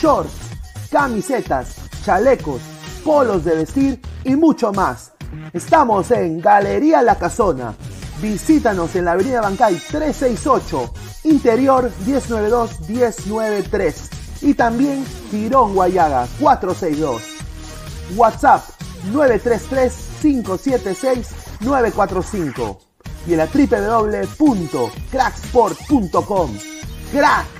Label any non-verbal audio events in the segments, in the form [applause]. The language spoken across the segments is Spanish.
shorts, camisetas, chalecos, polos de vestir y mucho más. Estamos en Galería La Casona. Visítanos en la Avenida Bancay 368, Interior 192-193 y también Girón Guayaga 462. WhatsApp 933-576-945 y en la www.cracksport.com. Crack,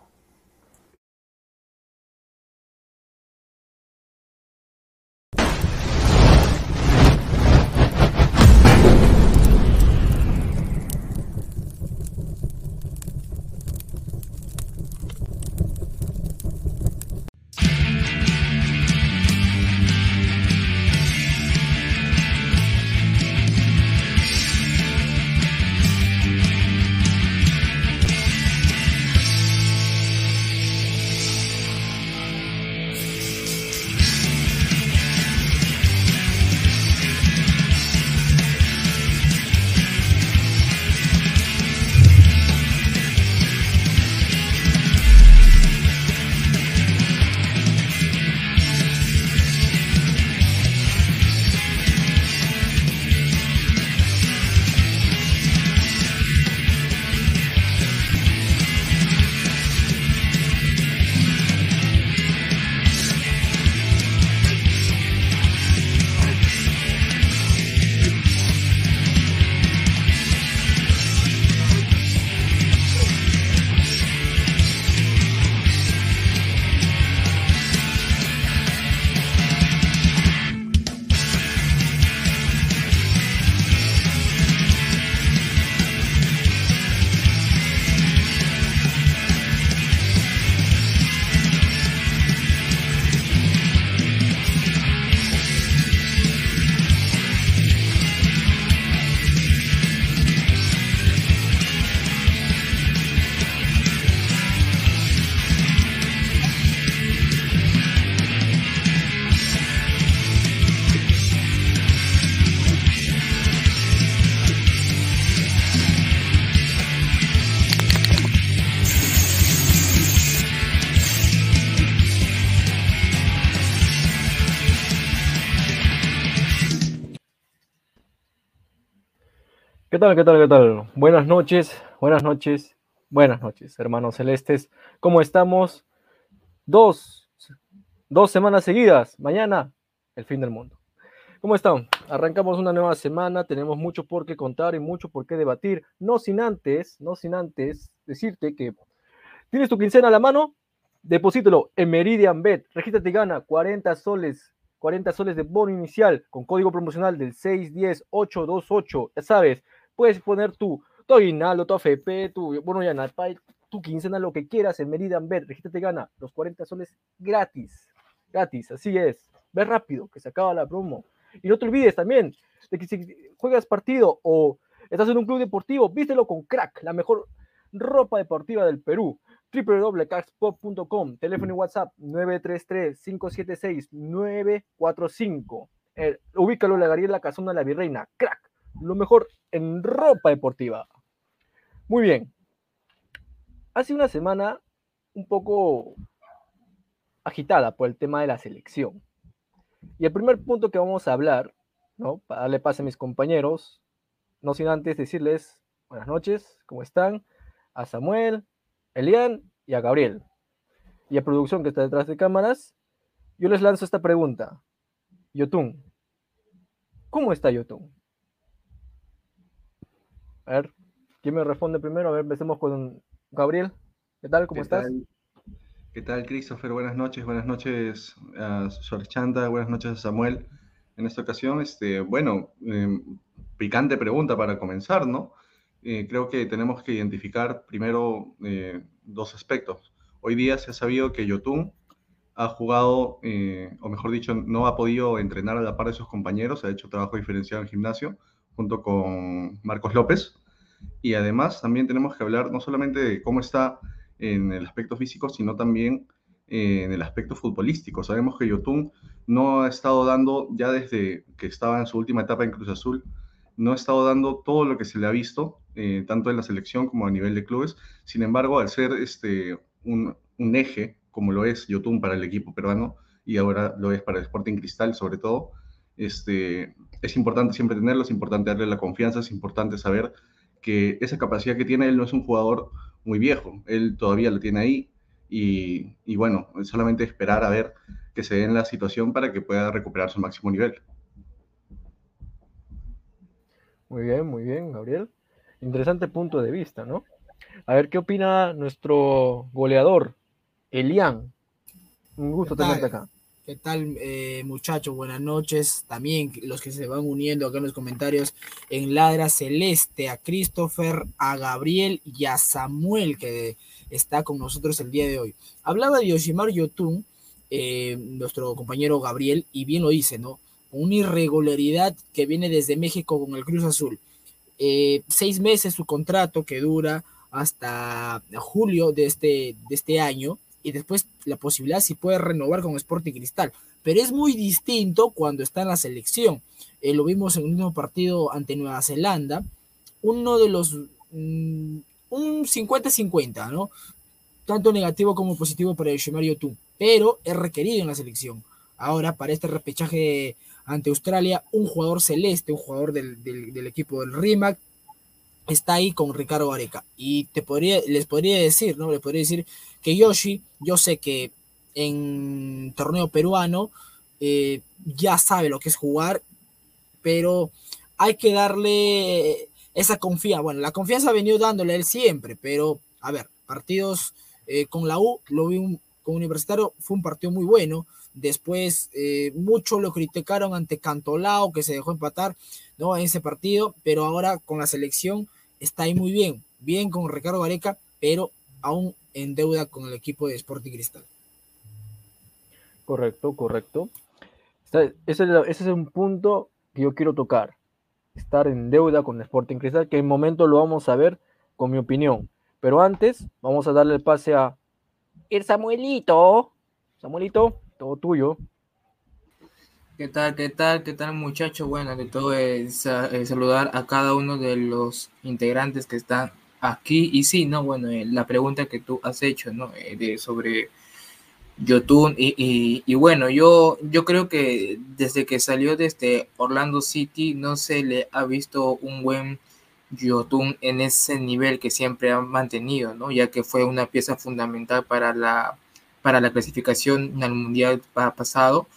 Tal, qué tal, qué tal? Buenas noches, buenas noches, buenas noches, hermanos celestes. ¿Cómo estamos? Dos, dos semanas seguidas. Mañana, el fin del mundo. ¿Cómo están? Arrancamos una nueva semana, tenemos mucho por qué contar y mucho por qué debatir. No sin antes, no sin antes decirte que tienes tu quincena a la mano, deposítelo en Meridian Bet, regístrate y gana 40 soles 40 soles de bono inicial con código promocional del 610828. Ya sabes, puedes poner tu, tu aguinaldo, tu AFP, tu bono Yanapay, tu quincena, lo que quieras en Meridian Bet. Regístrate y gana los 40 soles gratis. Gratis, así es. Ve rápido, que se acaba la promo. Y no te olvides también de que si juegas partido o estás en un club deportivo, vístelo con crack, la mejor ropa deportiva del Perú www.caxpop.com, teléfono y WhatsApp 933-576-945. Eh, ubícalo en la Gabriela Casona de la Virreina. Crack, lo mejor en ropa deportiva. Muy bien. Hace una semana un poco agitada por el tema de la selección. Y el primer punto que vamos a hablar, ¿no? Para darle pase a mis compañeros, no sin antes decirles buenas noches, ¿cómo están? A Samuel, Elian y a Gabriel. Y a producción que está detrás de cámaras, yo les lanzo esta pregunta. Yotun, ¿cómo está Yotun? A ver, ¿quién me responde primero? A ver, empecemos con Gabriel. ¿Qué tal? ¿Cómo estás? ¿Qué tal, Christopher? Buenas noches, buenas noches a Chanta, buenas noches a Samuel. En esta ocasión, este, bueno, em, picante pregunta para comenzar, ¿no? Eh, creo que tenemos que identificar primero eh, dos aspectos. Hoy día se ha sabido que Yotun ha jugado, eh, o mejor dicho, no ha podido entrenar a la par de sus compañeros, ha hecho trabajo diferenciado en gimnasio junto con Marcos López. Y además también tenemos que hablar no solamente de cómo está en el aspecto físico, sino también en el aspecto futbolístico. Sabemos que Yotun no ha estado dando, ya desde que estaba en su última etapa en Cruz Azul, no ha estado dando todo lo que se le ha visto eh, tanto en la selección como a nivel de clubes. Sin embargo, al ser este, un, eje, como lo es Yotun para el equipo peruano y ahora lo es para el Sporting Cristal sobre todo, este, es importante siempre tenerlo, es importante darle la confianza, es importante saber que esa capacidad que tiene él no es un jugador muy viejo, él todavía lo tiene ahí y, y bueno, solamente esperar a ver que se dé en la situación para que pueda recuperar su máximo nivel. Muy bien, muy bien, Gabriel. Interesante punto de vista, ¿no? A ver qué opina nuestro goleador, Elian. Un gusto tenerte acá. ¿Qué tal, eh, muchachos? Buenas noches. También los que se van uniendo acá en los comentarios en Ladra Celeste, a Christopher, a Gabriel y a Samuel, que está con nosotros el día de hoy. Hablaba de Yoshimar Yotun, eh, nuestro compañero Gabriel, y bien lo dice, ¿no? Una irregularidad que viene desde México con el Cruz Azul. Eh, seis meses su contrato que dura hasta julio de este, de este año y después la posibilidad si puede renovar con Sporting Cristal. Pero es muy distinto cuando está en la selección. Eh, lo vimos en un mismo partido ante Nueva Zelanda. Uno de los... Mm, un 50-50, ¿no? Tanto negativo como positivo para el tú Pero es requerido en la selección. Ahora, para este repechaje ante Australia, un jugador celeste, un jugador del, equipo del RIMAC, está ahí con Ricardo Areca. Y te podría, les podría decir, ¿no? Les podría decir que Yoshi, yo sé que en torneo peruano eh, ya sabe lo que es jugar, pero hay que darle esa confianza. Bueno, la confianza ha venido dándole él siempre, pero a ver, partidos eh, con la U, lo vi con Universitario, fue un partido muy bueno. Después, eh, muchos lo criticaron ante Cantolao, que se dejó empatar ¿no? en ese partido, pero ahora con la selección está ahí muy bien. Bien con Ricardo Vareca, pero aún en deuda con el equipo de Sporting Cristal. Correcto, correcto. Ese, es un punto que yo quiero tocar. Estar en deuda con Sporting Cristal, que en momento lo vamos a ver con mi opinión. Pero antes, vamos a darle el pase a el Samuelito. Samuelito, todo tuyo. ¿Qué tal, qué tal, qué tal muchachos? Bueno, de todo es eh, saludar a cada uno de los integrantes que están aquí. Y sí, ¿no? Bueno, eh, la pregunta que tú has hecho, ¿no? Eh, de, sobre Yotun. Y, y, bueno, yo, yo creo que desde que salió desde Orlando City no se le ha visto un buen Yotun en ese nivel que siempre ha mantenido, ¿no? Ya que fue una pieza fundamental para la, para la clasificación al Mundial pasado.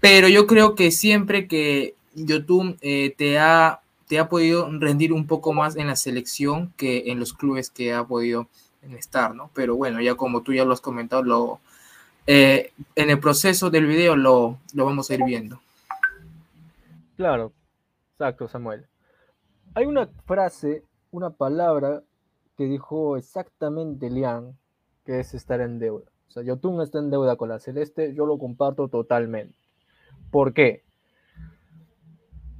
Pero yo creo que siempre que Yotun eh, te, ha, te ha podido rendir un poco más en la selección que en los clubes que ha podido estar, ¿no? Pero bueno, ya como tú ya lo has comentado, lo, eh, en el proceso del video lo, lo vamos a ir viendo. Claro, exacto, Samuel. Hay una frase, una palabra que dijo exactamente Lian, que es estar en deuda. O sea, Yotun está en deuda con la Celeste, yo lo comparto totalmente. ¿Por qué?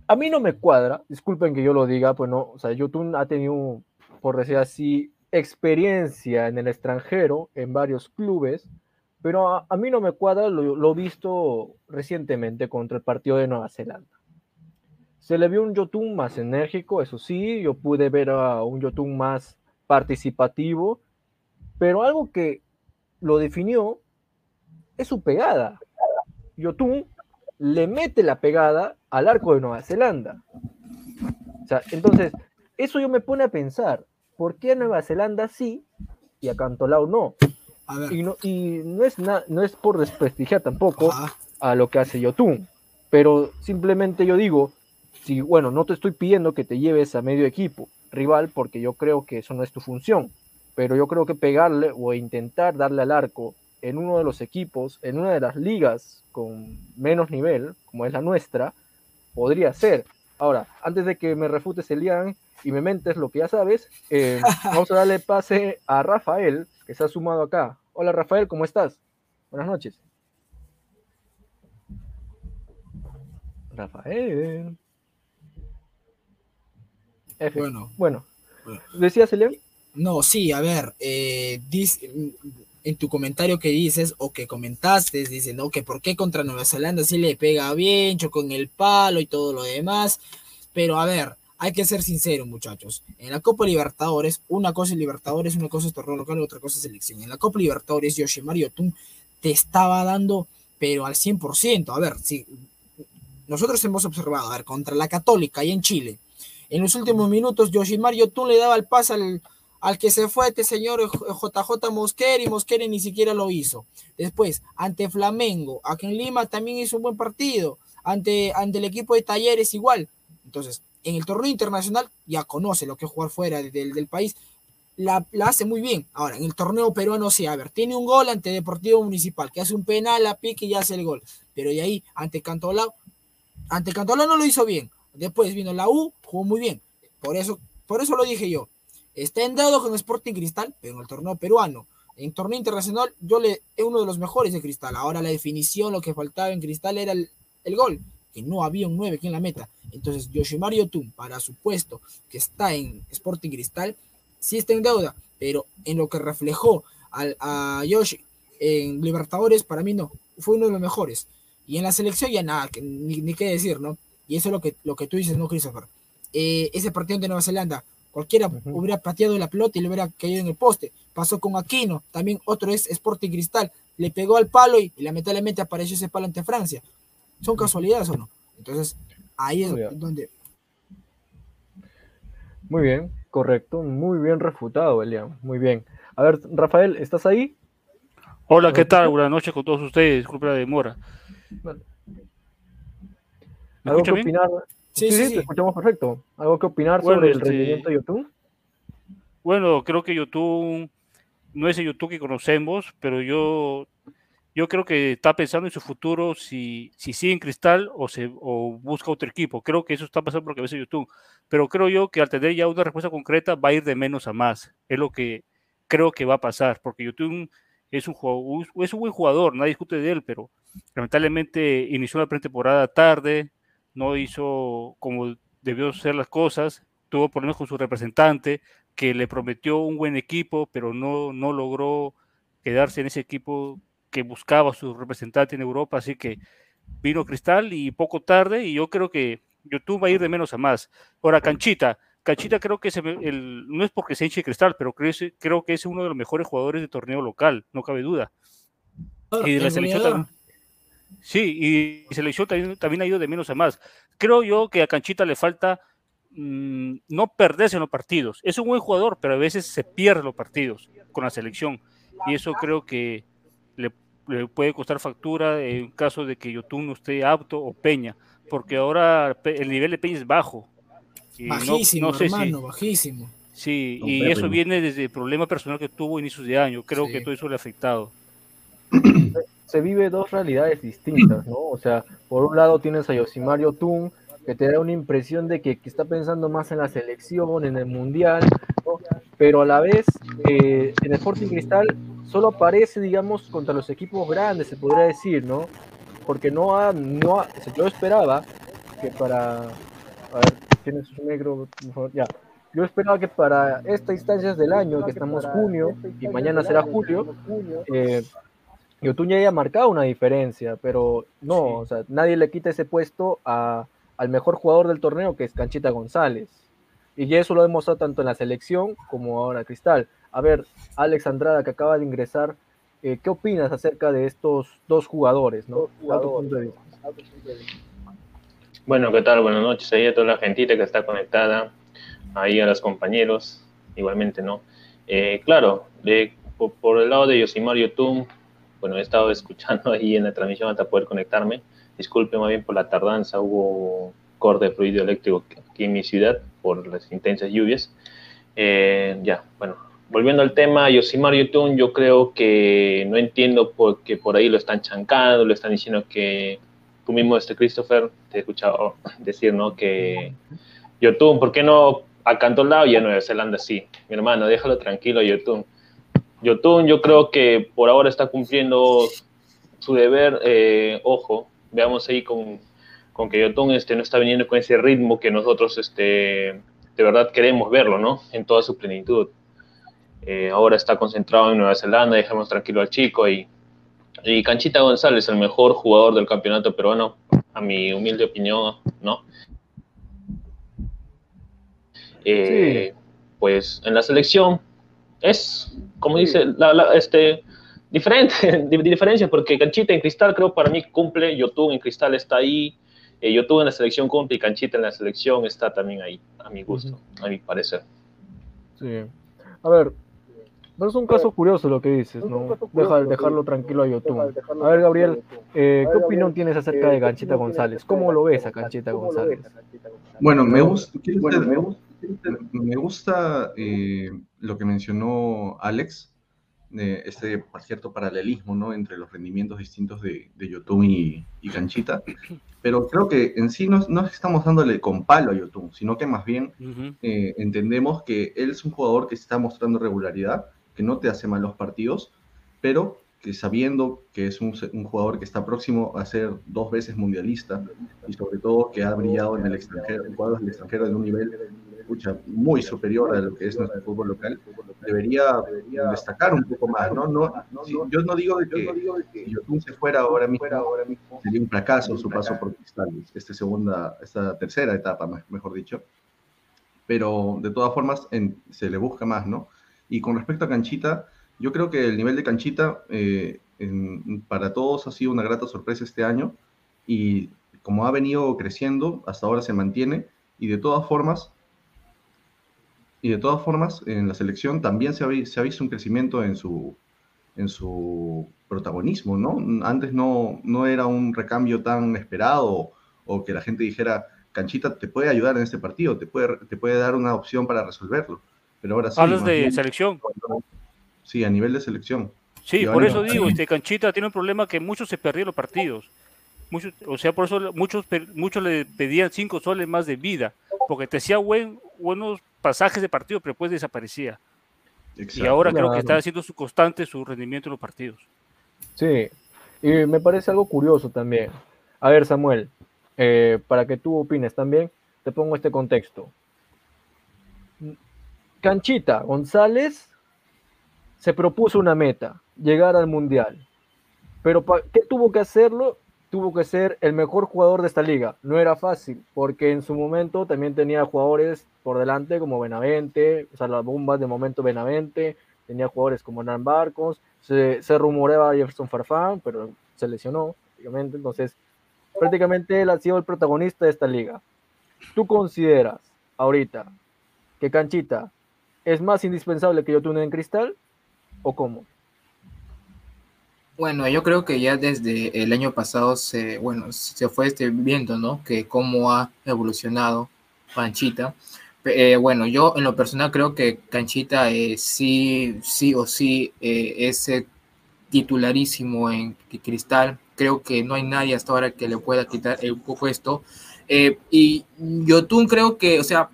A mí no me cuadra, disculpen que yo lo diga, pues no, o sea, Yotun ha tenido, por decir así, experiencia en el extranjero, en varios clubes, pero a, mí no me cuadra lo, lo visto recientemente contra el partido de Nueva Zelanda. Se le vio un Yotun más enérgico, eso sí, yo pude ver a un Yotun más participativo, pero algo que lo definió es su pegada. Yotun le mete la pegada al arco de Nueva Zelanda. O sea, entonces, eso yo me pone a pensar, ¿por qué a Nueva Zelanda sí y a Cantolao no? Y no, y no es, no es por desprestigiar tampoco a lo que hace Yotun, pero simplemente yo digo, si, bueno, no te estoy pidiendo que te lleves a medio equipo rival porque yo creo que eso no es tu función, pero yo creo que pegarle o intentar darle al arco en uno de los equipos, en una de las ligas con menos nivel, como es la nuestra, podría ser. Ahora, antes de que me refutes Elian y me mentes lo que ya sabes, eh, [laughs] vamos a darle pase a Rafael, que se ha sumado acá. Hola Rafael, ¿cómo estás? Buenas noches. Rafael. Bueno. Bueno. ¿Decías, Elian? No, sí, a ver, eh, en tu comentario que dices o que comentaste, dicen, no, que por qué contra Nueva Zelanda sí le pega bien, chocó en el palo y todo lo demás. Pero a ver, hay que ser sinceros, muchachos. En la Copa Libertadores, una cosa es Libertadores, una cosa es torneo local, otra cosa es selección. En la Copa Libertadores, Yoshimar Yotun te estaba dando, pero al 100%. A ver, si nosotros hemos observado, a ver, contra la Católica y en Chile, en los últimos minutos, Yoshimar Yotun le daba el pase al, al que se fue este señor JJ Mosquera y Mosquera ni siquiera lo hizo. Después, ante Flamengo, aquí en Lima también hizo un buen partido. Ante, ante el equipo de Talleres igual. Entonces, en el torneo internacional ya conoce lo que es jugar fuera del, país. La, la, hace muy bien. Ahora, en el torneo peruano sí, a ver, tiene un gol ante Deportivo Municipal, que hace un penal, la pique y hace el gol. Pero de ahí, ante Cantolao, ante Cantolao no lo hizo bien. Después vino la U, jugó muy bien. Por eso, por eso lo dije yo. Está en dado con Sporting Cristal, pero en el torneo peruano. En torneo internacional, yo le es uno de los mejores de Cristal. Ahora la definición, lo que faltaba en Cristal era el, gol, que no había un 9 aquí en la meta. Entonces, Yoshimar Yotun, para su puesto, que está en Sporting Cristal, sí está en deuda, pero en lo que reflejó al, a Yoshi en Libertadores, para mí no, fue uno de los mejores. Y en la selección ya nada, ni, ni qué decir, ¿no? Y eso es lo que, lo que tú dices, ¿no, Christopher? Eh, ese partido de Nueva Zelanda, cualquiera hubiera pateado la pelota y le hubiera caído en el poste. Pasó con Aquino, también otro es Sporting Cristal, le pegó al palo y, lamentablemente apareció ese palo ante Francia. ¿Son casualidades o no? Entonces, ahí es donde... Muy bien, correcto, muy bien refutado, Elian, muy bien. A ver, Rafael, ¿estás ahí? Hola, ¿qué tal? Buenas noches con todos ustedes, disculpe la demora. ¿Algo que opinar? Sí, sí, te escuchamos perfecto. ¿Algo que opinar sobre el este, rendimiento de YouTube? Bueno, creo que YouTube no es el YouTube que conocemos, pero yo, yo creo que está pensando en su futuro si, si sigue en Cristal o, se, o busca otro equipo. Creo que eso está pasando por lo que ve YouTube. Pero creo yo que al tener ya una respuesta concreta va a ir de menos a más. Es lo que creo que va a pasar, porque YouTube es un, es un buen jugador, nadie discute de él, pero lamentablemente inició la pretemporada tarde, no hizo como debió ser las cosas, tuvo problemas con su representante, que le prometió un buen equipo, pero no, no logró quedarse en ese equipo que buscaba su representante en Europa, así que vino Cristal y poco tarde, y yo creo que YouTube va a ir de menos a más. Ahora, Canchita, Canchita creo que el, no es porque se hinche Cristal, pero creo, creo, que es uno de los mejores jugadores de torneo local, no cabe duda. y la selección Sí, y selección también, también ha ido de menos a más. Creo yo que a Canchita le falta mm, no perderse en los partidos. Es un buen jugador, pero a veces se pierde los partidos con la selección. Y eso creo que le, le puede costar factura en caso de que Yotun no esté apto o Peña, porque ahora el nivel de Peña es bajo. Y Bajísimo, no sé si- hermano, bajísimo. Sí, Don y Pepe. eso viene desde el problema personal que tuvo a inicios de año. Creo Sí. que todo eso le ha afectado. [clears throat] se vive dos realidades distintas, ¿no? O sea, por un lado tienes a Yosimario Tun, que te da una impresión de que, está pensando más en la selección, en el mundial, pero a la vez eh, en el Sporting Cristal solo aparece, digamos, contra los equipos grandes, se podría decir, ¿no? Porque no ha, no ha, yo esperaba que para, a ver, tienes un negro, por favor? ya, yo esperaba que para estas instancias del año, que estamos junio y mañana será julio, eh, Yotun ya haya marcado una diferencia, pero no, Sí. o sea, nadie le quita ese puesto a, al mejor jugador del torneo, que es Canchita González. Y ya eso lo ha demostrado tanto en la selección como ahora Cristal. A ver, Alex Andrada, que acaba de ingresar, eh, ¿qué opinas acerca de estos dos jugadores? ¿no? Da tu punto de vista. Bueno, ¿qué tal? Buenas noches ahí a toda la gentita que está conectada, ahí a los compañeros, igualmente, ¿no? Eh, claro, de, por, por el lado de Yosimar Yotun, bueno, he estado [laughs] escuchando ahí en la transmisión hasta poder conectarme. Disculpe más bien por la tardanza, hubo corte de fluido eléctrico aquí en mi ciudad por las intensas lluvias. Eh, ya, bueno, volviendo al tema, Yosimar Yotun, yo creo que no entiendo por qué por ahí lo están chancando, lo están diciendo que tú mismo, este Christopher, te he escuchado [laughs] decir, ¿no? Que Yotun, ¿por qué no a Cantolao y a Nueva Zelanda sí? Mi hermano, déjalo tranquilo, Yotun. Yotun, yo creo que por ahora está cumpliendo su deber. eh, ojo, veamos ahí con, con que Yotun este, no está viniendo con ese ritmo que nosotros este, de verdad queremos verlo, ¿no? En toda su plenitud. Eh, ahora está concentrado en Nueva Zelanda, dejemos tranquilo al chico y y Canchita González, el mejor jugador del campeonato peruano, a mi humilde opinión, ¿no? Eh, Pues en la selección es, como dice, la, la- este, diferente, [laughs] di- diferencia, porque Canchita en Cristal creo para mí cumple, Yotun en Cristal está ahí, eh, Yotun en la selección cumple y Canchita en la selección está también ahí, a mi gusto, a mi parecer. Sí. A ver, pero es un caso curioso lo que dices, ¿no? Deja, dejarlo tranquilo a Yotun. A ver, Gabriel, eh, ¿qué opinión tienes acerca de Canchita González? ¿Cómo lo ves a Canchita González? Bueno, me gusta, me gusta, me gusta eh, lo que mencionó Alex, eh, este por cierto paralelismo ¿no? entre los rendimientos distintos de, de Yotun y, y Canchita, pero creo que en sí no, estamos dándole con palo a Yotun, sino que más bien eh, entendemos que él es un jugador que está mostrando regularidad, que no te hace malos partidos, pero que sabiendo que es un, un jugador que está próximo a ser dos veces mundialista y sobre todo que ha brillado en el extranjero, en cuadros del extranjero en un nivel pucha, muy superior a lo que es nuestro fútbol local, debería destacar un poco más, ¿no? no sí, yo no digo de que si Yotun se fuera ahora mismo, sería un fracaso su paso por Cristal, esta segunda, esta tercera etapa, me- mejor dicho, pero de todas formas en- se le busca más, ¿no? Y con respecto a Canchita, yo creo que el nivel de Canchita eh, en- para todos ha sido una grata sorpresa este año y como ha venido creciendo, hasta ahora se mantiene y de todas formas, y de todas formas en la selección también se ha, se ha visto un crecimiento en su, en su protagonismo, ¿no? Antes no, no era un recambio tan esperado o que la gente dijera, Canchita te puede ayudar en este partido, te puede, te puede dar una opción para resolverlo. Pero ahora sí. Hablas de bien- selección. Sí, a nivel de selección. Sí, por eso digo, este Canchita tiene un problema que muchos se perdieron los partidos. Muchos, o sea, por eso muchos muchos le pedían cinco soles más de vida, porque te hacía buen, buenos pasajes de partido, pero después desaparecía. Y ahora creo que está haciendo su constante su rendimiento en los partidos. Sí, y me parece algo curioso también. A ver, Samuel, eh, para que tú opines también, te pongo este contexto. Canchita González se propuso una meta, llegar al Mundial. Pero ¿pa- ¿qué tuvo que hacerlo? Tuvo que ser el mejor jugador de esta liga. No era fácil, porque en su momento también tenía jugadores por delante como Benavente, o sea, las bombas de momento Benavente, tenía jugadores como Hernán Barcos, se, se rumoreaba Jefferson Farfán, pero se lesionó, obviamente, entonces prácticamente él ha sido el protagonista de esta liga. ¿Tú consideras ahorita que Canchita es más indispensable que Yotun en cristal o cómo? Bueno, yo creo que ya desde el año pasado se, bueno, se fue este, viendo, ¿no? Que cómo ha evolucionado Panchita. Eh, bueno, yo en lo personal creo que Canchita eh, sí, sí o sí eh, es eh, titularísimo en Cristal. Creo que no hay nadie hasta ahora que le pueda quitar el puesto. Y Yotun creo que, o sea,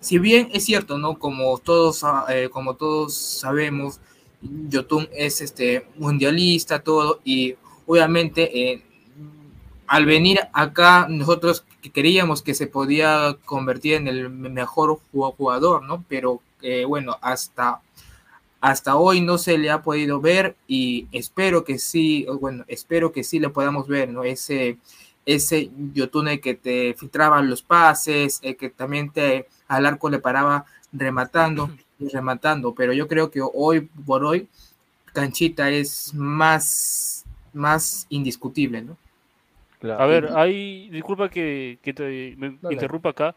si bien es cierto, ¿no? Como todos, ah, como todos sabemos, Yotun es este mundialista, todo, y obviamente eh, al venir acá nosotros queríamos que se podía convertir en el mejor jugador, ¿no? Pero eh, bueno, hasta, hasta hoy no se le ha podido ver y espero que sí, bueno, espero que sí le podamos ver, ¿no? Ese, ese Yotune que te filtraba los pases, eh, que también te al arco le paraba rematando [laughs] y rematando, pero yo creo que hoy por hoy Canchita es más, más indiscutible, ¿no? A ver, hay, disculpa que, que te me Dale. interrumpa acá.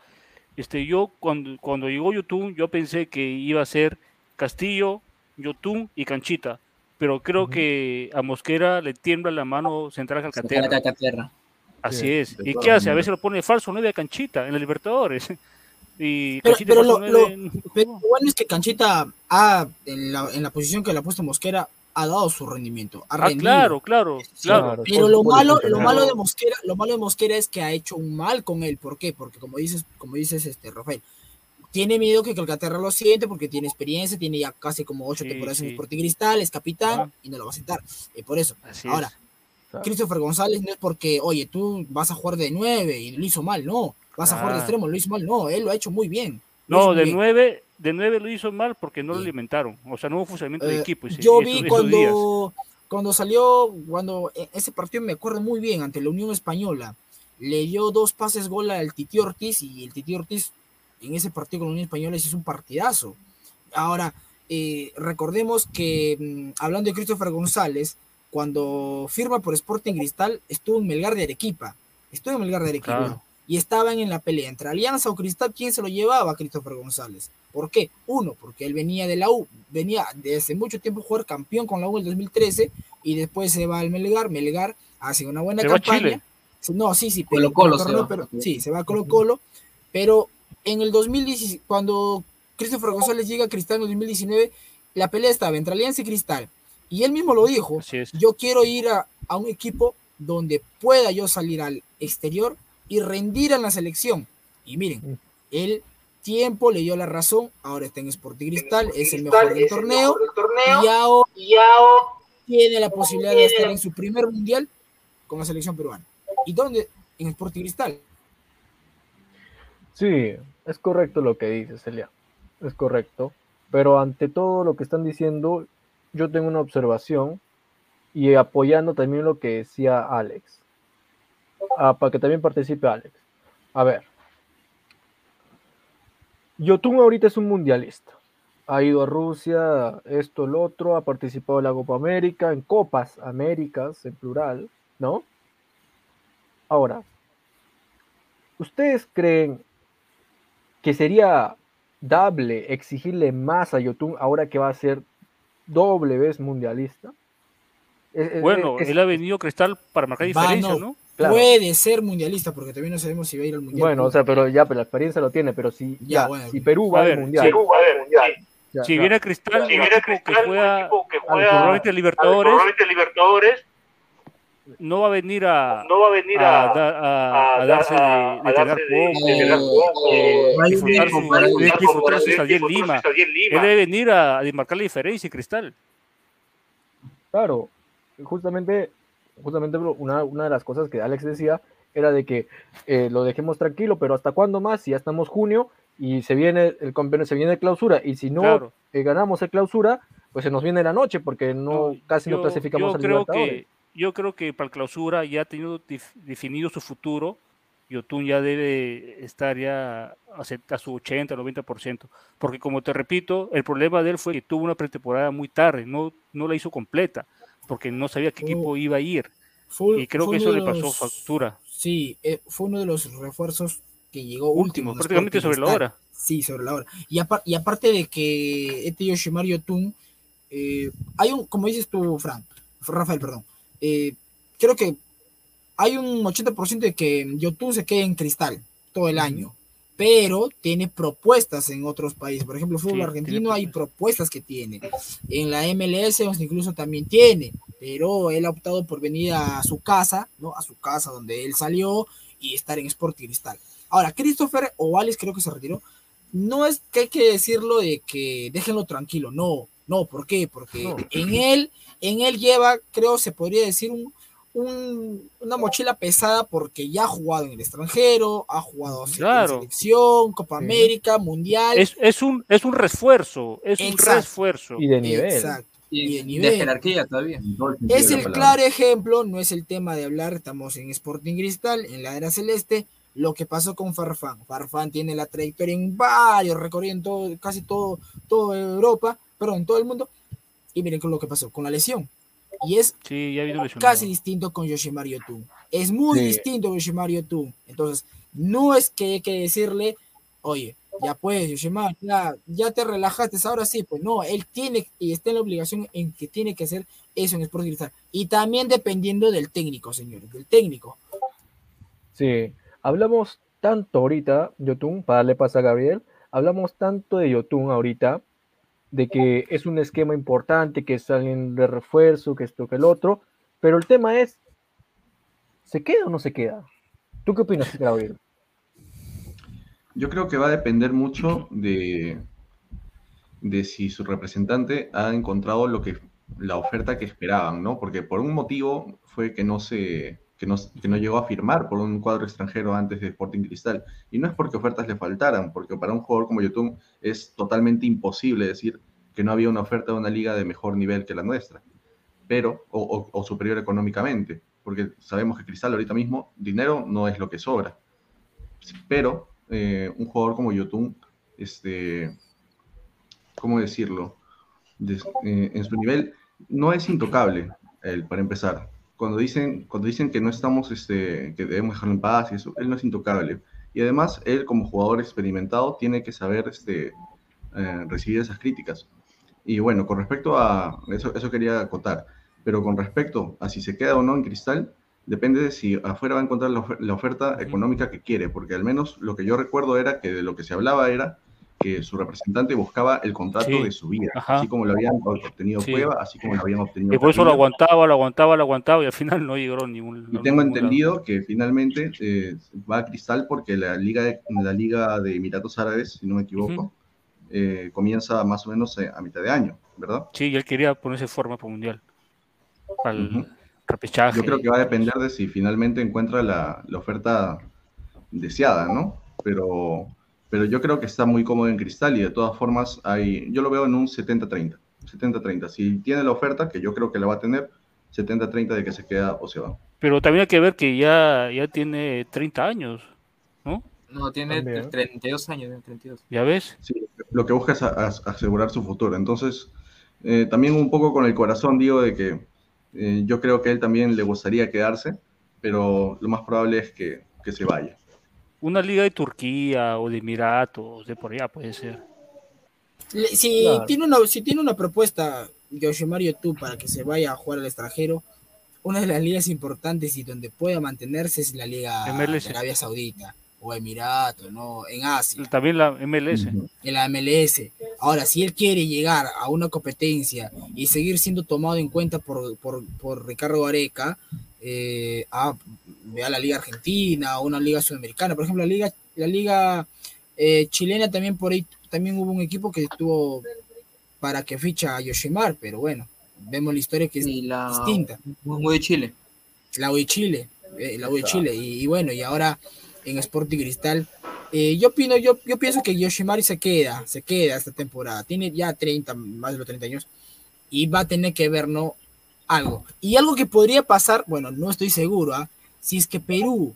Este, yo cuando, cuando llegó Yotun, yo pensé que iba a ser Castillo, Yotun y Canchita, pero creo que a Mosquera le tiembla la mano central Calcaterra. a Calcaterra. Así Sí, es. ¿Y qué hace? A veces lo pone falso nueve a Canchita en la Libertadores. Y Pero, pero lo, lo- nueve, [laughs] pero lo bueno es que Canchita ha, en la, en la posición que le ha puesto Mosquera, ha dado su rendimiento. Ha Ah, rendido. claro, claro, claro. Pero lo malo, lo malo de Mosquera, lo malo de Mosquera es que ha hecho un mal con él. ¿Por qué? Porque como dices, como dices este Rafael, tiene miedo que Calcaterra lo siente porque tiene experiencia, tiene ya casi como ocho Sí, temporadas en sí. Sporting Cristal, es capitán y no lo va a sentar. Eh, por eso. Así Ahora, es. Christopher González no es porque, oye, tú vas a jugar de nueve y lo hizo mal, no. Vas a jugar de Ah. extremo, lo hizo mal, no. Él lo ha hecho muy bien. lo No, de nueve, de nueve lo hizo mal porque no lo alimentaron. O sea, no hubo funcionamiento de Eh, equipo. yo vi cuando, cuando salió, cuando e- ese partido me acuerdo muy bien, ante la Unión Española, le dio dos pases gol al Titi Ortiz y el Titi Ortiz en ese partido con la Unión Española hizo un partidazo. Ahora, eh, recordemos que mm, hablando de Christopher González, cuando firma por Sporting Cristal, estuvo en Melgar de Arequipa. Estuvo en Melgar de Arequipa. Claro. Y estaban en la pelea entre Alianza o Cristal. ¿Quién se lo llevaba a Christopher González? ¿Por qué? Uno, porque él venía de la U, venía desde mucho tiempo a jugar campeón con la U en el 2013 y después se va al Melgar. Melgar hace una buena Se campaña. No, sí, sí, Colo pero, Colo pero se no, va. pero- sí, se va a Colo Colo, pero en el 2016, cuando Christopher González llega a Cristal en el 2019, la pelea estaba entre Alianza y Cristal. Y él mismo lo dijo, yo quiero ir a, a un equipo donde pueda yo salir al exterior y rendir en la selección. Y miren, el tiempo le dio la razón, ahora está en Sporting Cristal, es el mejor del torneo, y ahora tiene la posibilidad de estar en su primer mundial con la selección peruana. ¿Y dónde? En Sporting Cristal. Sí, es correcto lo que dices, Elia. Es correcto. Pero ante todo lo que están diciendo, yo tengo una observación y apoyando también lo que decía Alex. Ah, para que también participe Alex. A ver. Yotun ahorita es un mundialista. Ha ido a Rusia, esto, lo otro, ha participado en la Copa América, en Copas Américas, en plural, ¿no? Ahora, ¿ustedes creen que sería dable exigirle más a Yotun ahora que va a ser doble vez mundialista? Es- Bueno, es- él ha venido a Cristal para marcar diferencia, no. Puede ser mundialista, porque todavía no sabemos si va a ir al mundial. Bueno, o sea, pero ya, pero la experiencia lo tiene, pero si, Ya, ya, bueno. si Perú va A al ver, mundial, sí. ya, Si ya, viene a Cristal, un equipo que juega juega- probablemente Libertadores, no va a venir a, no va a venir a, a, da- a- a a- darse de, a- de de- poco, de entregar poco, eh, no hay disfrutar que su, estadía en Lima. Él Lima. debe venir a, a marcar la diferencia en Cristal. Claro, justamente, justamente una, una de las cosas que Alex decía era de que eh, lo dejemos tranquilo, pero ¿hasta cuándo más? Si ya estamos junio y se viene el campeonato, se viene clausura, y si no Claro. eh, ganamos el clausura, pues se nos viene la noche, porque no, No, casi no yo- clasificamos yo al creo que Yo creo que para el clausura ya ha tenido def- definido su futuro. Yotun ya debe estar ya a su 80, 90%. Porque como te repito, el problema de él fue que tuvo una pretemporada muy tarde, no, no la hizo completa, porque no sabía qué equipo iba a ir. Fue- y creo que eso le pasó los- factura. Sí, eh, fue uno de los refuerzos que llegó Último, último. en prácticamente sobre la hora. Sí, sobre la hora. Y, apar- y aparte de que este Yoshimaru Yotun, eh, hay un, como dices tú, Fran, Rafael, perdón, eh, creo que hay un 80% de que Yotun se quede en cristal todo el año, pero tiene propuestas en otros países. Por ejemplo, el fútbol Sí, argentino hay propuestas que tiene. En la MLS incluso también tiene, pero él ha optado por venir a su casa, ¿no? A su casa donde él salió y estar en Sporting Cristal. Ahora, Christopher Ovales creo que se retiró. No es que hay que decirlo de que déjenlo tranquilo, no, no, ¿por qué? Porque No. en él, en él lleva, creo, se podría decir un, un- una mochila pesada porque ya ha jugado en el extranjero, ha jugado en Claro. selección, Copa Sí. América, Mundial. Es, es, un, es un refuerzo, es un refuerzo. Y de nivel. Exacto. Y Y de de nivel. jerarquía todavía. Todo Es el claro ejemplo, no es el tema de hablar, estamos en Sporting Cristal, en la era celeste, lo que pasó con Farfán. Farfán tiene la trayectoria en varios recorridos en todo, casi todo, toda Europa, perdón, en todo el mundo, y miren con lo que pasó, con la lesión. Y es Sí, ya casi distinto con Yoshimaru Yotun. Es muy Sí. distinto con Yoshimaru Yotun. Entonces, no es que hay que decirle, oye, ya pues, Yoshimaru, ya, ya te relajaste, ahora sí, pues no, él tiene y está en la obligación en que tiene que hacer eso en Sporting Cristal. Y también dependiendo del técnico, señores, del técnico. Sí, hablamos tanto ahorita, Yotun, para darle paso a Gabriel, hablamos tanto de Yotun ahorita, de que es un esquema importante, que es alguien de refuerzo, que esto, que el otro, pero el tema es, ¿se queda o no se queda? ¿Tú qué opinas, Gabriel? Yo creo que va a depender mucho de, de si su representante ha encontrado lo que, la oferta que esperaban, ¿no? Porque por un motivo fue que no se, que no, que no llegó a firmar por un cuadro extranjero antes de Sporting Cristal. Y no es porque ofertas le faltaran, porque para un jugador como Yotun es totalmente imposible decir que no había una oferta de una liga de mejor nivel que la nuestra, pero, o, o- o superior económicamente, porque sabemos que Cristal ahorita mismo, dinero no es lo que sobra. Pero eh, un jugador como Yotun, este, ¿cómo decirlo? Des- eh, en su nivel no es intocable, él, para empezar. Cuando dicen, cuando dicen que no estamos, este, que debemos dejarlo en paz y eso, él no es intocable. Y además, él como jugador experimentado tiene que saber este, eh, recibir esas críticas. Y bueno, con respecto a eso, eso quería acotar, pero con respecto a si se queda o no en Cristal, depende de si afuera va a encontrar la, ofer- la oferta económica que quiere, porque al menos lo que yo recuerdo era que de lo que se hablaba era que su representante buscaba el contrato Sí. de su vida, Ajá. así como lo habían obtenido Sí. Cueva, así como lo habían obtenido Y por eso lo aguantaba, lo aguantaba, lo aguantaba y al final no llegó a ningún. Y tengo ningún lado. entendido que finalmente eh, va a Cristal porque la liga, de, la liga de Emiratos Árabes, si no me equivoco, eh, comienza más o menos eh, a mitad de año, ¿verdad? Sí, y él quería ponerse forma para el mundial. Repechaje. Yo creo que va a depender de si finalmente encuentra la, la oferta deseada, ¿no? Pero, pero yo creo que está muy cómodo en Cristal y de todas formas hay, yo lo veo en un 70-30. 70-30. Si tiene la oferta, que yo creo que la va a tener, 70-30 de que se queda o se va. Pero también hay que ver que ya, ya tiene 30 años, ¿no? No, tiene También. 32 años, tiene 32. ¿Ya ves? Sí, lo que busca es a- a- asegurar su futuro. Entonces, eh, también un poco con el corazón digo de que eh, yo creo que él también le gustaría quedarse, pero lo más probable es que, que se vaya. Una liga de Turquía o de Emiratos, de por allá puede ser. Si, Claro. tiene una, si tiene una propuesta Yoshimaru Yotun para que se vaya a jugar al extranjero, una de las ligas importantes y donde pueda mantenerse es la liga de Arabia Saudita o Emiratos, ¿no? En Asia. También la MLS. En la MLS. Ahora, si él quiere llegar a una competencia y seguir siendo tomado en cuenta por, por, por Ricardo Areca, eh, a, a la Liga Argentina o una Liga Sudamericana, por ejemplo, la Liga, la liga eh, chilena también por ahí también hubo un equipo que estuvo para que ficha a Yoshimar, pero bueno, vemos la historia que es Y la distinta muy, muy de Chile. la U de Chile, eh, la U de Chile, y, y bueno, y ahora en Sporting Cristal, eh, yo opino, yo, yo pienso que Yoshimari se queda, se queda esta temporada, tiene ya 30, más de los 30 años, y va a tener que ver, ¿no? Algo. Y algo que podría pasar, bueno, no estoy seguro, ¿ah? si es que Perú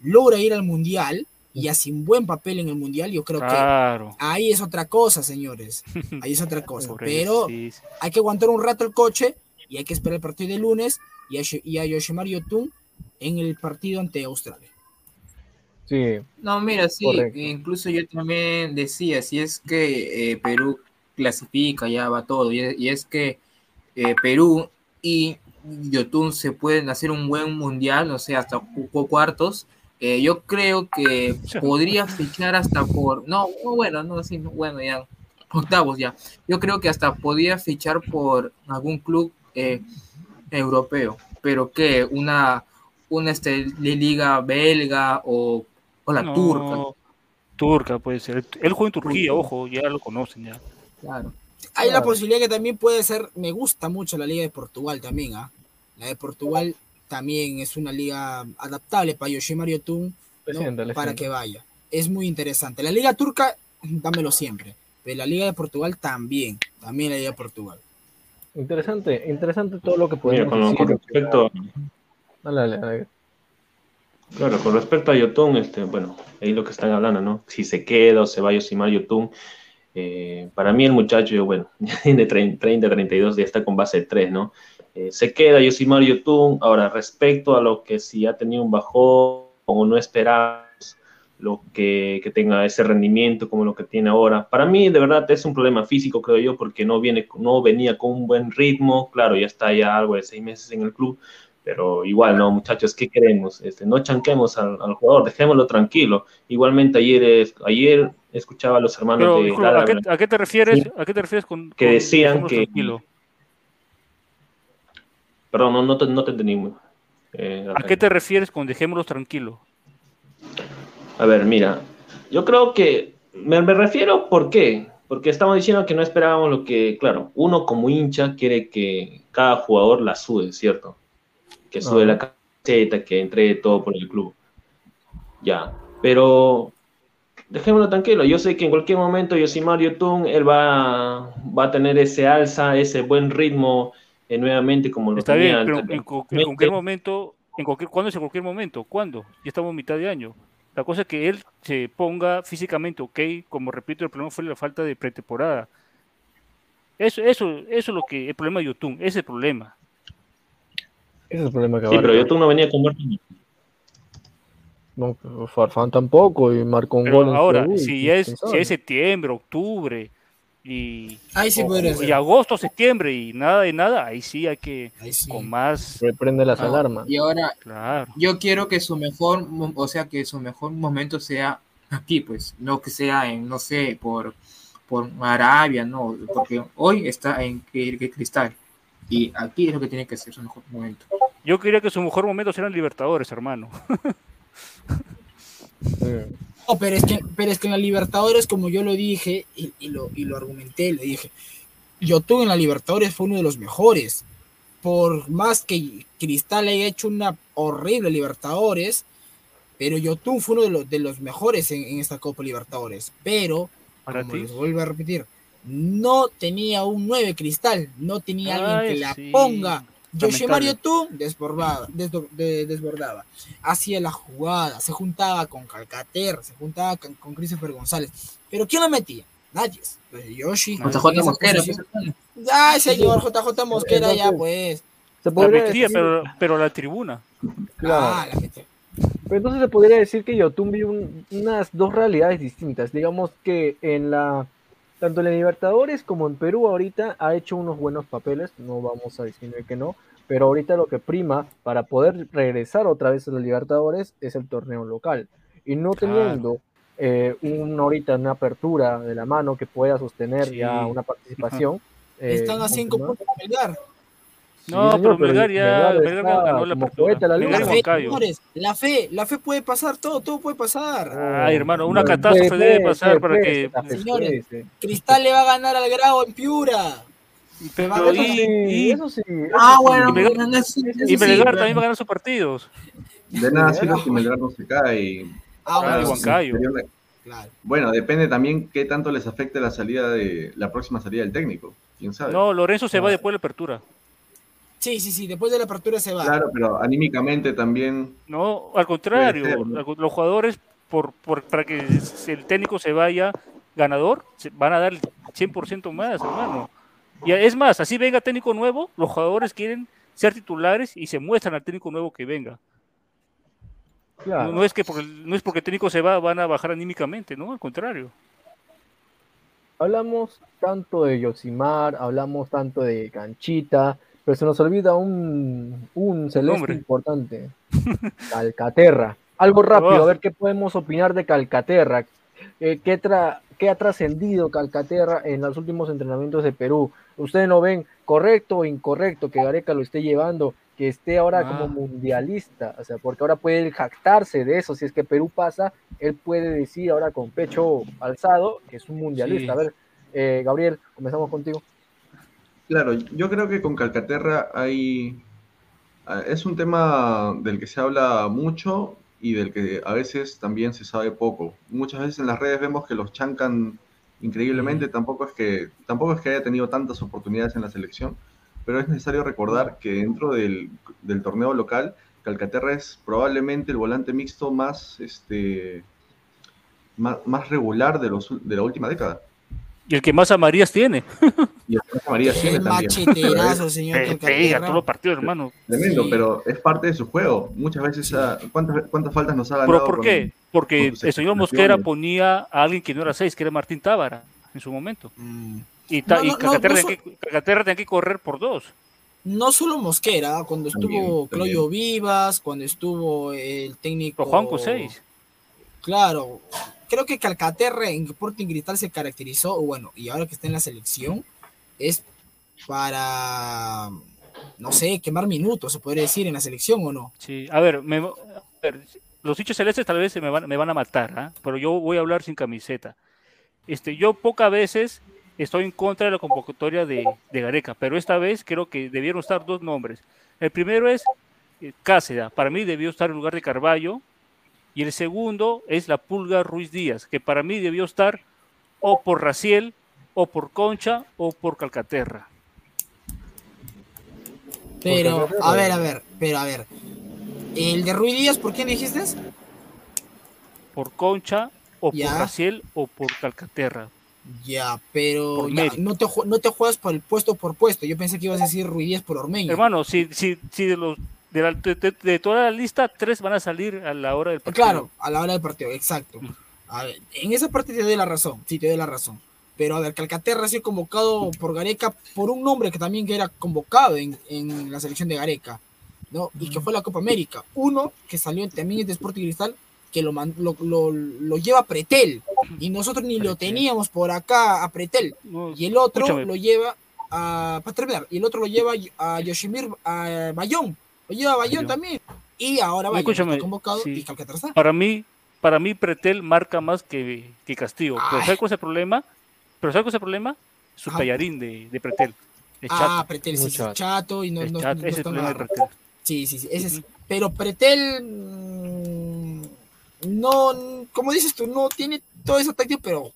logra ir al Mundial y hace un buen papel en el Mundial, yo creo que ahí es otra cosa, señores, [laughs] ahí es otra cosa, pero hay que aguantar un rato el coche y hay que esperar el partido de lunes y a, y a Yoshimaru Yotun en el partido ante Australia. Sí. No, mira, sí, Correcto. incluso yo también decía, si es que eh, Perú clasifica, ya va todo, y es, y es que eh, Perú y Yotun se pueden hacer un buen mundial, o sea, hasta cu- cu- cuartos, eh, yo creo que [laughs] podría fichar hasta por, no, no, bueno, no, sí, no, bueno, ya, octavos ya, yo creo que hasta podría fichar por algún club eh, europeo, pero que una, una este, liga belga o, o la No, turca, Turca puede ser. Él juega en Turquía, ojo, ya lo conocen ya. claro. Hay la posibilidad que también puede ser, me gusta mucho la Liga de Portugal también, ¿ah? La de Portugal también es una liga adaptable para Yoshimar Yotun, ¿no? Para que vaya. Es muy interesante. La Liga Turca, [laughs] dámelo siempre. Pero la Liga de Portugal también. También la Liga de Portugal. Interesante, interesante todo lo que Mira, podemos con, decir. con respecto, Dale, dale, dale. Claro, con respecto a Yotun, este, bueno, ahí lo que están hablando, ¿no? Si se queda o se va Yosimar Yotun, eh, para mí el muchacho, bueno, [laughs] tiene 30, 30, 32, ya está con base de 3, ¿no? Eh, se queda Yosimar Yotun. Ahora, respecto a lo que si ha tenido un bajón o no esperamos lo que, que tenga ese rendimiento como lo que tiene ahora, para mí de verdad es un problema físico, creo yo, porque no, viene, no venía con un buen ritmo, claro, ya está ya algo de seis meses en el club, pero igual, no, muchachos, ¿qué queremos? Este, no chanquemos al, al jugador, dejémoslo tranquilo. Igualmente ayer, es- ayer escuchaba a los hermanos Pero, de disculpa, ¿a, Ladra qué, a qué te refieres? Sí. ¿A qué te refieres con Que decían que- tranquilo? Perdón, no, no, te, no te entendí. muy- eh, ¿A qué te refieres con dejémoslo tranquilo? A ver, mira, yo creo que me, me refiero, ¿por qué? Porque estamos diciendo que no esperábamos lo que, claro, uno como hincha quiere que cada jugador la sude, ¿cierto? Que Ajá. la camiseta, que entregue todo por el club. Ya, pero dejémoslo tranquilo. Yo sé que en cualquier momento Yosimar Yotun, él va, va a tener ese alza, ese buen ritmo eh, nuevamente como lo Está tenía bien, pero en, en cualquier momento, en cualquier, ¿cuándo es en cualquier momento? ¿Cuándo? Ya estamos en mitad de año. La cosa es que él se ponga físicamente ok, como repito, el problema fue la falta de pretemporada. Eso, eso, eso es lo que, el problema de Yotun, ese es el problema. Ese es el problema que Sí, pero. Yotun no venía con ritmo. No, Farfán tampoco, y marcó un Pero gol ahora, si es, si indispensable. es septiembre, octubre y, Ahí sí o- y agosto, septiembre y nada de nada, ahí sí hay que Ahí sí. con más, Reprende las Ah, alarmas. Y ahora claro. yo quiero que su mejor, o sea, que su mejor momento sea aquí, pues, no que sea en, no sé, por, por Arabia, no, porque hoy está en Cristal y aquí es lo que tiene que ser su mejor momento. Yo quería que su mejor momento eran Libertadores, hermano. No, pero es que, pero es que en la Libertadores, como yo lo dije y, y lo, y lo argumenté, le dije, Yotun en la Libertadores fue uno de los mejores. Por más que Cristal haya hecho una horrible Libertadores, pero Yotun fue uno de los, de los mejores en, en esta Copa Libertadores. Pero, Para como ti. les vuelvo a repetir, no tenía un 9 Cristal, no tenía alguien que la sí. ponga. Yoshimar Lamentable. Yotun desbordaba, desbordaba, hacía la jugada, se juntaba con Calcater, se juntaba con, con Christopher González. Pero ¿quién lo metía? Nadie. Pues Yoshi. JJ Mosquera, posición- Ay, señor JJ Mosquera, ya pues. Se La podría metía, pero, pero la tribuna. claro. Ah, la. Pero entonces se podría decir que Yotun vio un- unas dos realidades distintas. Digamos que en la tanto en la Libertadores como en Perú ahorita ha hecho unos buenos papeles, no vamos a decir que no, pero ahorita lo que prima para poder regresar otra vez a la Libertadores es el torneo local. Y no Claro. teniendo eh, un, ahorita una apertura de la mano que pueda sostener Sí. ya una participación. eh, Están a cinco puntos con Melgar. No, señor, pero Melgar ya Melgar ganó la apertura. la La fe, Huancayo. señores, la fe, la fe puede pasar, todo, todo puede pasar. Ay, hermano, una catástrofe debe pasar para puede, que. Señores. Cristal le va a ganar al Grau en Piura. Pero y, y, eso sí, eso Ah, sí. bueno, Y Melgar- bueno, eso- y eso sí, Melgar bueno. también va a ganar sus partidos. De nada sirve que Melgar no se cae. y- Ah, bueno, Huancayo. claro. Bueno, depende también qué tanto les afecte la salida de la próxima salida del técnico. ¿Quién sabe? No, Lorenzo se va después de la apertura. Sí, sí, sí, después de la apertura se va. Claro, pero anímicamente también. No, al contrario, los jugadores, por, por, para que el técnico se vaya ganador, se- van a dar el 100% más, hermano. Y es más, así venga técnico nuevo, los jugadores quieren ser titulares y se muestran al técnico nuevo que venga. No, no es que porque, no es porque el técnico se va, van a bajar anímicamente, ¿no? Al contrario. Hablamos tanto de Yosimar, hablamos tanto de Canchita, pero se nos olvida un, un celeste importante. [laughs] Calcaterra. Algo rápido, a ver qué podemos opinar de Calcaterra. Eh, ¿qué, tra- qué ha trascendido Calcaterra en los últimos entrenamientos de Perú? ¿Ustedes lo ven correcto o incorrecto que Gareca lo esté llevando, que esté ahora Ah. como mundialista? O sea, porque ahora puede jactarse de eso. Si es que Perú pasa, él puede decir ahora con pecho alzado que es un mundialista. Sí. A ver, eh, Gabriel, comenzamos contigo. Claro, yo creo que con Calcaterra hay... ah, Es un tema del que se habla mucho y del que a veces también se sabe poco. Muchas veces en las redes vemos que los chancan increíblemente, tampoco es que, tampoco es que haya tenido tantas oportunidades en la selección, pero es necesario recordar que dentro del, del torneo local, Calcaterra es probablemente el volante mixto más, este, más, más regular de, los, de la última década. Y el que más amarillas tiene. Y el Rosa María Qué tiene también. macheterazo, [laughs] señor Pe- Pega Calcaterra. todos los partidos, hermano. Tremendo, Sí. pero es parte de su juego. Muchas veces, ah, ¿cuántas, cuántas faltas nos ha ganado? ¿Pero por con- qué? Porque con el señor? Mosquera ponía a alguien que no era seis, que era Martín Tábara en su momento. Mm. Y, ta- No, y no, no, Calcaterra, no tenía que, tenía que correr por dos. No solo Mosquera, cuando estuvo También, también. Cloyo Vivas, cuando estuvo el técnico. Pero Juanco seis. Claro, creo que Calcaterra en Sporting Cristal se caracterizó, bueno, y ahora que está en la selección, es para, no sé, quemar minutos, se podría decir, en la selección o no. Sí, a ver, me- a ver, los dichos celestes tal vez me van, me van a matar, ¿ah? pero yo voy a hablar sin camiseta. Este, yo pocas veces estoy en contra de la convocatoria de, de Gareca, pero esta vez creo que debieron estar dos nombres. El primero es eh, Cáceda, para mí debió estar en lugar de Carballo, y el segundo es la Pulga Ruiz Díaz, que para mí debió estar o por Raciel, o por Concha, o por Calcaterra. Pero, a ver, a ver, pero a ver. El de Ruiz Díaz, ¿por quién dijiste? Por Concha, o Ya. por Raciel, o por Calcaterra. Ya, pero ya, no, te, no te juegas por el puesto por puesto. Yo pensé que ibas a decir Ruiz Díaz por Ormeño. Hermano, si, si, si de, los, de, la- de- de- de toda la lista, tres van a salir a la hora del partido. Claro, a la hora del partido, exacto. A ver, en esa parte te doy la razón, sí, te doy la razón. Pero a ver, Calcaterra ha sido convocado por Gareca por un nombre que también que era convocado en, en la selección de Gareca, ¿no? Y que fue la Copa América. Uno que salió también de Sporting Cristal, que lo, man- lo, lo, lo lleva a Pretel. Y nosotros ni lo teníamos por acá a Pretel. No, Y el otro Escúchame. lo lleva a. Para terminar, y el otro lo lleva a Yoshimir a Bayón. Lleva a Bayón también. Y ahora No, Bayón escúchame, está convocado sí. y Calcaterra está. Para mí, para mí Pretel marca más que, que Castillo. Pero. ¿sabes cuál es el problema? Pero ¿sabes cuál es el problema? Su Ajá. tallarín de, de Pretel. Es Ah, chato. Pretel es chato. chato y no, es no, chato. no Ese es el está. Pretel. Sí, sí, sí. Ese es, pero Pretel mm, no, como dices tú, no tiene toda esa táctica, pero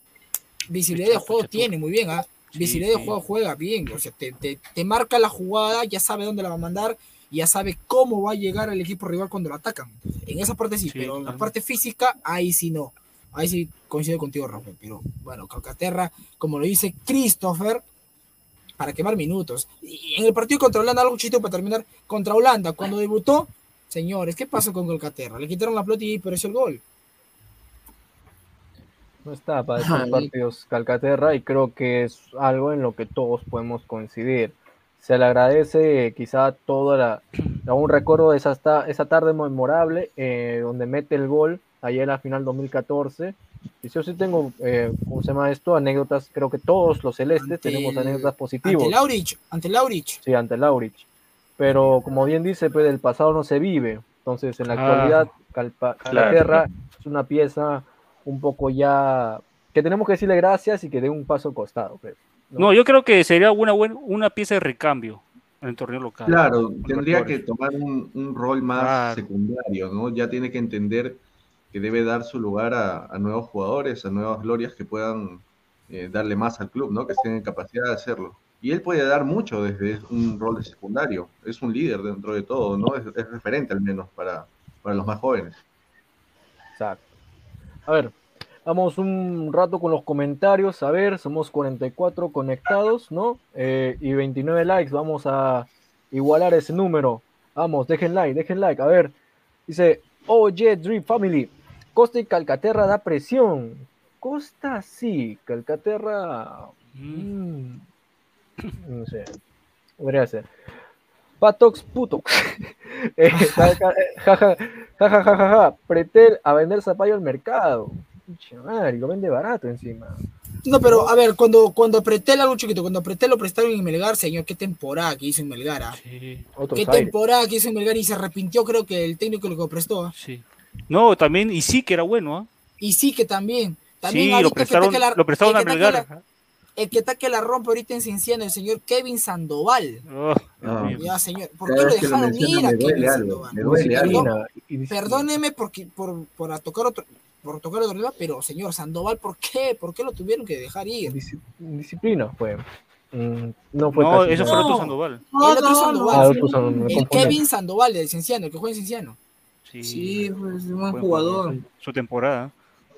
visibilidad de juego chato. tiene muy bien, ¿ah? Sí, visibilidad de sí. juego juega bien, o sea, te, te, te marca la jugada, ya sabe dónde la va a mandar, y ya sabe cómo va a llegar al equipo rival cuando lo atacan. En esa parte sí, Sí, pero en la parte física, ahí sí no. Ahí sí coincido contigo, Rafael. Pero bueno, Calcaterra, como lo dice Christopher, para quemar minutos. Y en el partido contra Holanda, algo chiste para terminar, contra Holanda, cuando debutó, señores, ¿qué pasó con Calcaterra? Le quitaron la pelota y apareció el gol. No está para [laughs] estos partidos Calcaterra y creo que es algo en lo que todos podemos coincidir. Se le agradece quizá toda la, un recuerdo de esa, esa tarde memorable eh, donde mete el gol ayer en la final 2014. Y yo sí tengo, eh, ¿cómo se llama esto? Anécdotas, creo que todos los celestes Ante tenemos anécdotas positivas. Ante Laurich, ante Laurich. Sí, ante Laurich. Pero como bien dice, pues del pasado no se vive. Entonces, en la Claro. actualidad, Calpa- Calcaterra es una pieza un poco ya que tenemos que decirle gracias y que dé un paso al costado. pues, ¿no? No, yo creo que sería una, buena, una pieza de recambio en el torneo local. Claro, tendría que tomar un, un rol más Claro. secundario, ¿no? Ya tiene que entender que debe dar su lugar a, a nuevos jugadores, a nuevas glorias que puedan eh, darle más al club, ¿no? Que estén en capacidad de hacerlo. Y él puede dar mucho desde un rol de secundario. Es un líder dentro de todo, ¿no? Es, es referente al menos para, para los más jóvenes. Exacto. A ver, Vamos un rato con los comentarios, a ver, somos 44 conectados, ¿no? Eh, y 29 likes, vamos a igualar ese número. Vamos, dejen like, dejen like, a ver. Dice, oye, Dream Family, Costa y Calcaterra da presión. Costa sí, Calcaterra... Mm. No sé, podría ser. Patox puto. eh, jaja, jaja, jaja, pretel a vender zapallo al mercado. Madre, lo vende barato encima. No, pero a ver, cuando, cuando apreté algo chiquito, cuando apreté lo prestaron en Melgar, señor, qué temporada que hizo en Melgar. ah? Qué aires. temporada que hizo en Melgar y se arrepintió, creo que el técnico lo que prestó. ah. Sí. No, también, y sí que era bueno, ¿ah? Y sí que también. también Sí, lo que prestaron, ataque la- lo prestaron el a que ataque Melgar. la- El que ataque la rompe ahorita en Cienciano, el señor Kevin Sandoval. Oh, Ah, Ya, señor. ¿Por qué lo que dejaron ir a Kevin algo, Sandoval? Perdón- Perdóneme porque, por, por a tocar otro, por tocar otro tema, pero señor Sandoval, ¿por qué? ¿Por qué lo tuvieron que dejar ir? Disci- Disciplina fue. Mm, no fue no, eso fue otro No. Sandoval. el otro Ah, Sandoval. Sandoval, me el. Kevin Sandoval del Cienciano, el que juega en Cienciano. Sí, Sí, pues, un buen buen jugador. Su temporada.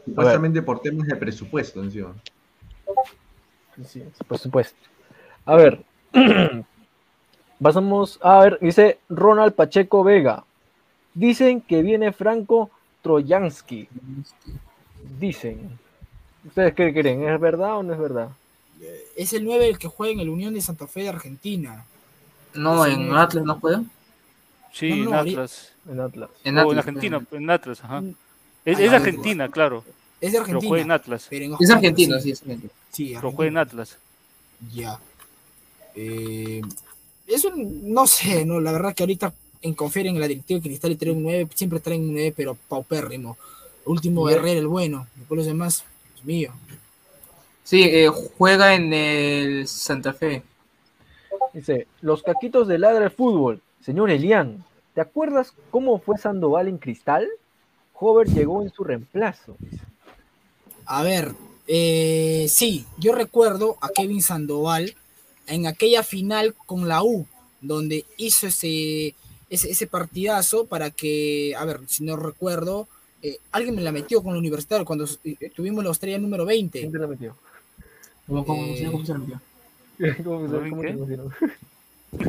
Supuestamente por temas de presupuesto encima. Sí, por supuesto. A ver. [clears throat] Pasamos a ver, dice Ronald Pacheco Vega. Dicen que viene Franco Trojansky. Dicen. ¿Ustedes qué creen? ¿Es verdad o no es verdad? Es el 9 el que juega en el Unión de Santa Fe de Argentina. No, Sí. en Atlas no juega. Sí, No, no, en Atlas. En Atlas. En o en Atlas, Argentina, pues. en Atlas, ajá. Es, Ah, es Argentina, claro. Es de Pero Argentina. juega en Atlas. pero en Es Argentina, argentino, sí. sí, es argentino. Sí, Pero juega en Argentina. Atlas. Ya. Eh, es un, no sé, no, la verdad que ahorita en confiar en la directiva de Cristal y traen un 9, siempre traen un 9, pero paupérrimo. Último. Herrera, el bueno. Después los demás, Dios mío. Sí, eh, juega en el Santa Fe. Dice, los caquitos de ladra el fútbol. Señor Elian, ¿te acuerdas cómo fue Sandoval en Cristal? Hover llegó en su reemplazo. A ver, eh, sí, yo recuerdo a Kevin Sandoval en aquella final con la U, donde hizo ese, ese, ese partidazo para que, a ver, si no recuerdo, eh, alguien me la metió con el universitario cuando eh, tuvimos la estrella número 20. ¿Quién te la metió? ¿Cómo, cómo, Eh, cómo se lo metió? [laughs] ¿Cómo, se- ¿En cómo qué? te pusieron?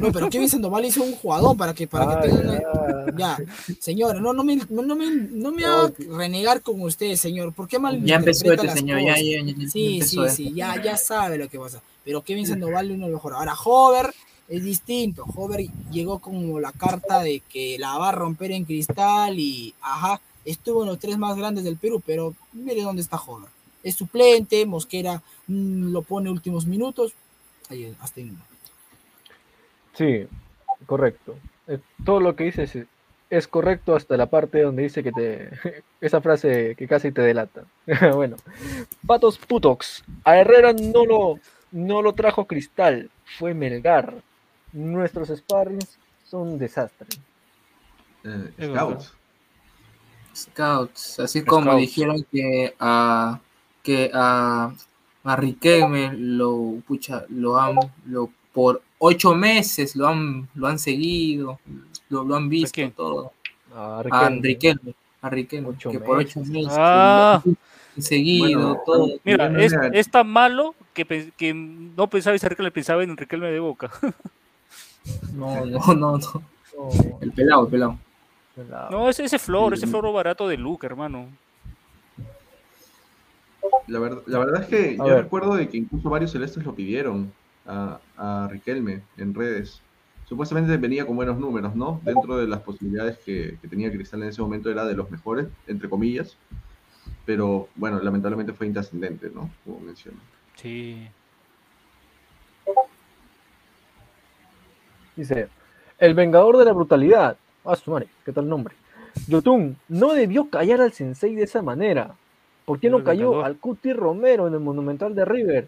No, pero Kevin Sandoval hizo un jugador para que, para Ah, que tengan ya. Ya, señor, no, no me, no, no me, no me haga renegar con usted, señor. ¿Por qué mal Ya empezó este señor, ya, ya, ya, ya Sí, sí, esto. sí, ya, ya sabe lo que pasa. Pero Kevin Sandoval uno de los mejores. Ahora, Hover es distinto. Hover llegó como la carta de que la va a romper en cristal y, ajá, estuvo en los tres más grandes del Perú, pero mire dónde está Hover. Es suplente, Mosquera mm, lo pone últimos minutos. Ahí, hasta ahí. Sí, correcto. Eh, Todo lo que dices es, es correcto hasta la parte donde dice que te... [laughs] Esa frase que casi te delata. [laughs] bueno. Patos Putox. A Herrera no lo, no lo trajo Cristal. Fue Melgar. Nuestros sparrings son un desastre. Eh, Scouts. Scouts, así como Scouts. dijeron que a que a, a Riquelme lo pucha, lo han lo por ocho meses lo han lo han seguido, lo, lo han visto quién? todo. A A Riquelme. Riquelme, a Riquelme, Ocho que por ocho meses. Ah. seguido Bueno, todo. Mira, es, es tan malo que, que no pensaba en le pensaba en Riquelme de Boca. [laughs] [laughs] No, no, no, no. El pelado, el pelado. la- No, ese, ese flor, ese floro barato de Luca, hermano. La, ver- la verdad es que A yo ver. recuerdo de que incluso varios celestes lo pidieron a, a Riquelme en redes. Supuestamente venía con buenos números, ¿no? Dentro de las posibilidades que, que tenía Cristal en ese momento era de los mejores, entre comillas. Pero bueno, lamentablemente fue intrascendente, ¿no? Como menciono. Sí. Dice, el vengador de la brutalidad. Ah, su madre, ¿qué tal nombre? Yotun no debió callar al sensei de esa manera. ¿Por qué no cayó vengador. al Cuti Romero en el Monumental de River?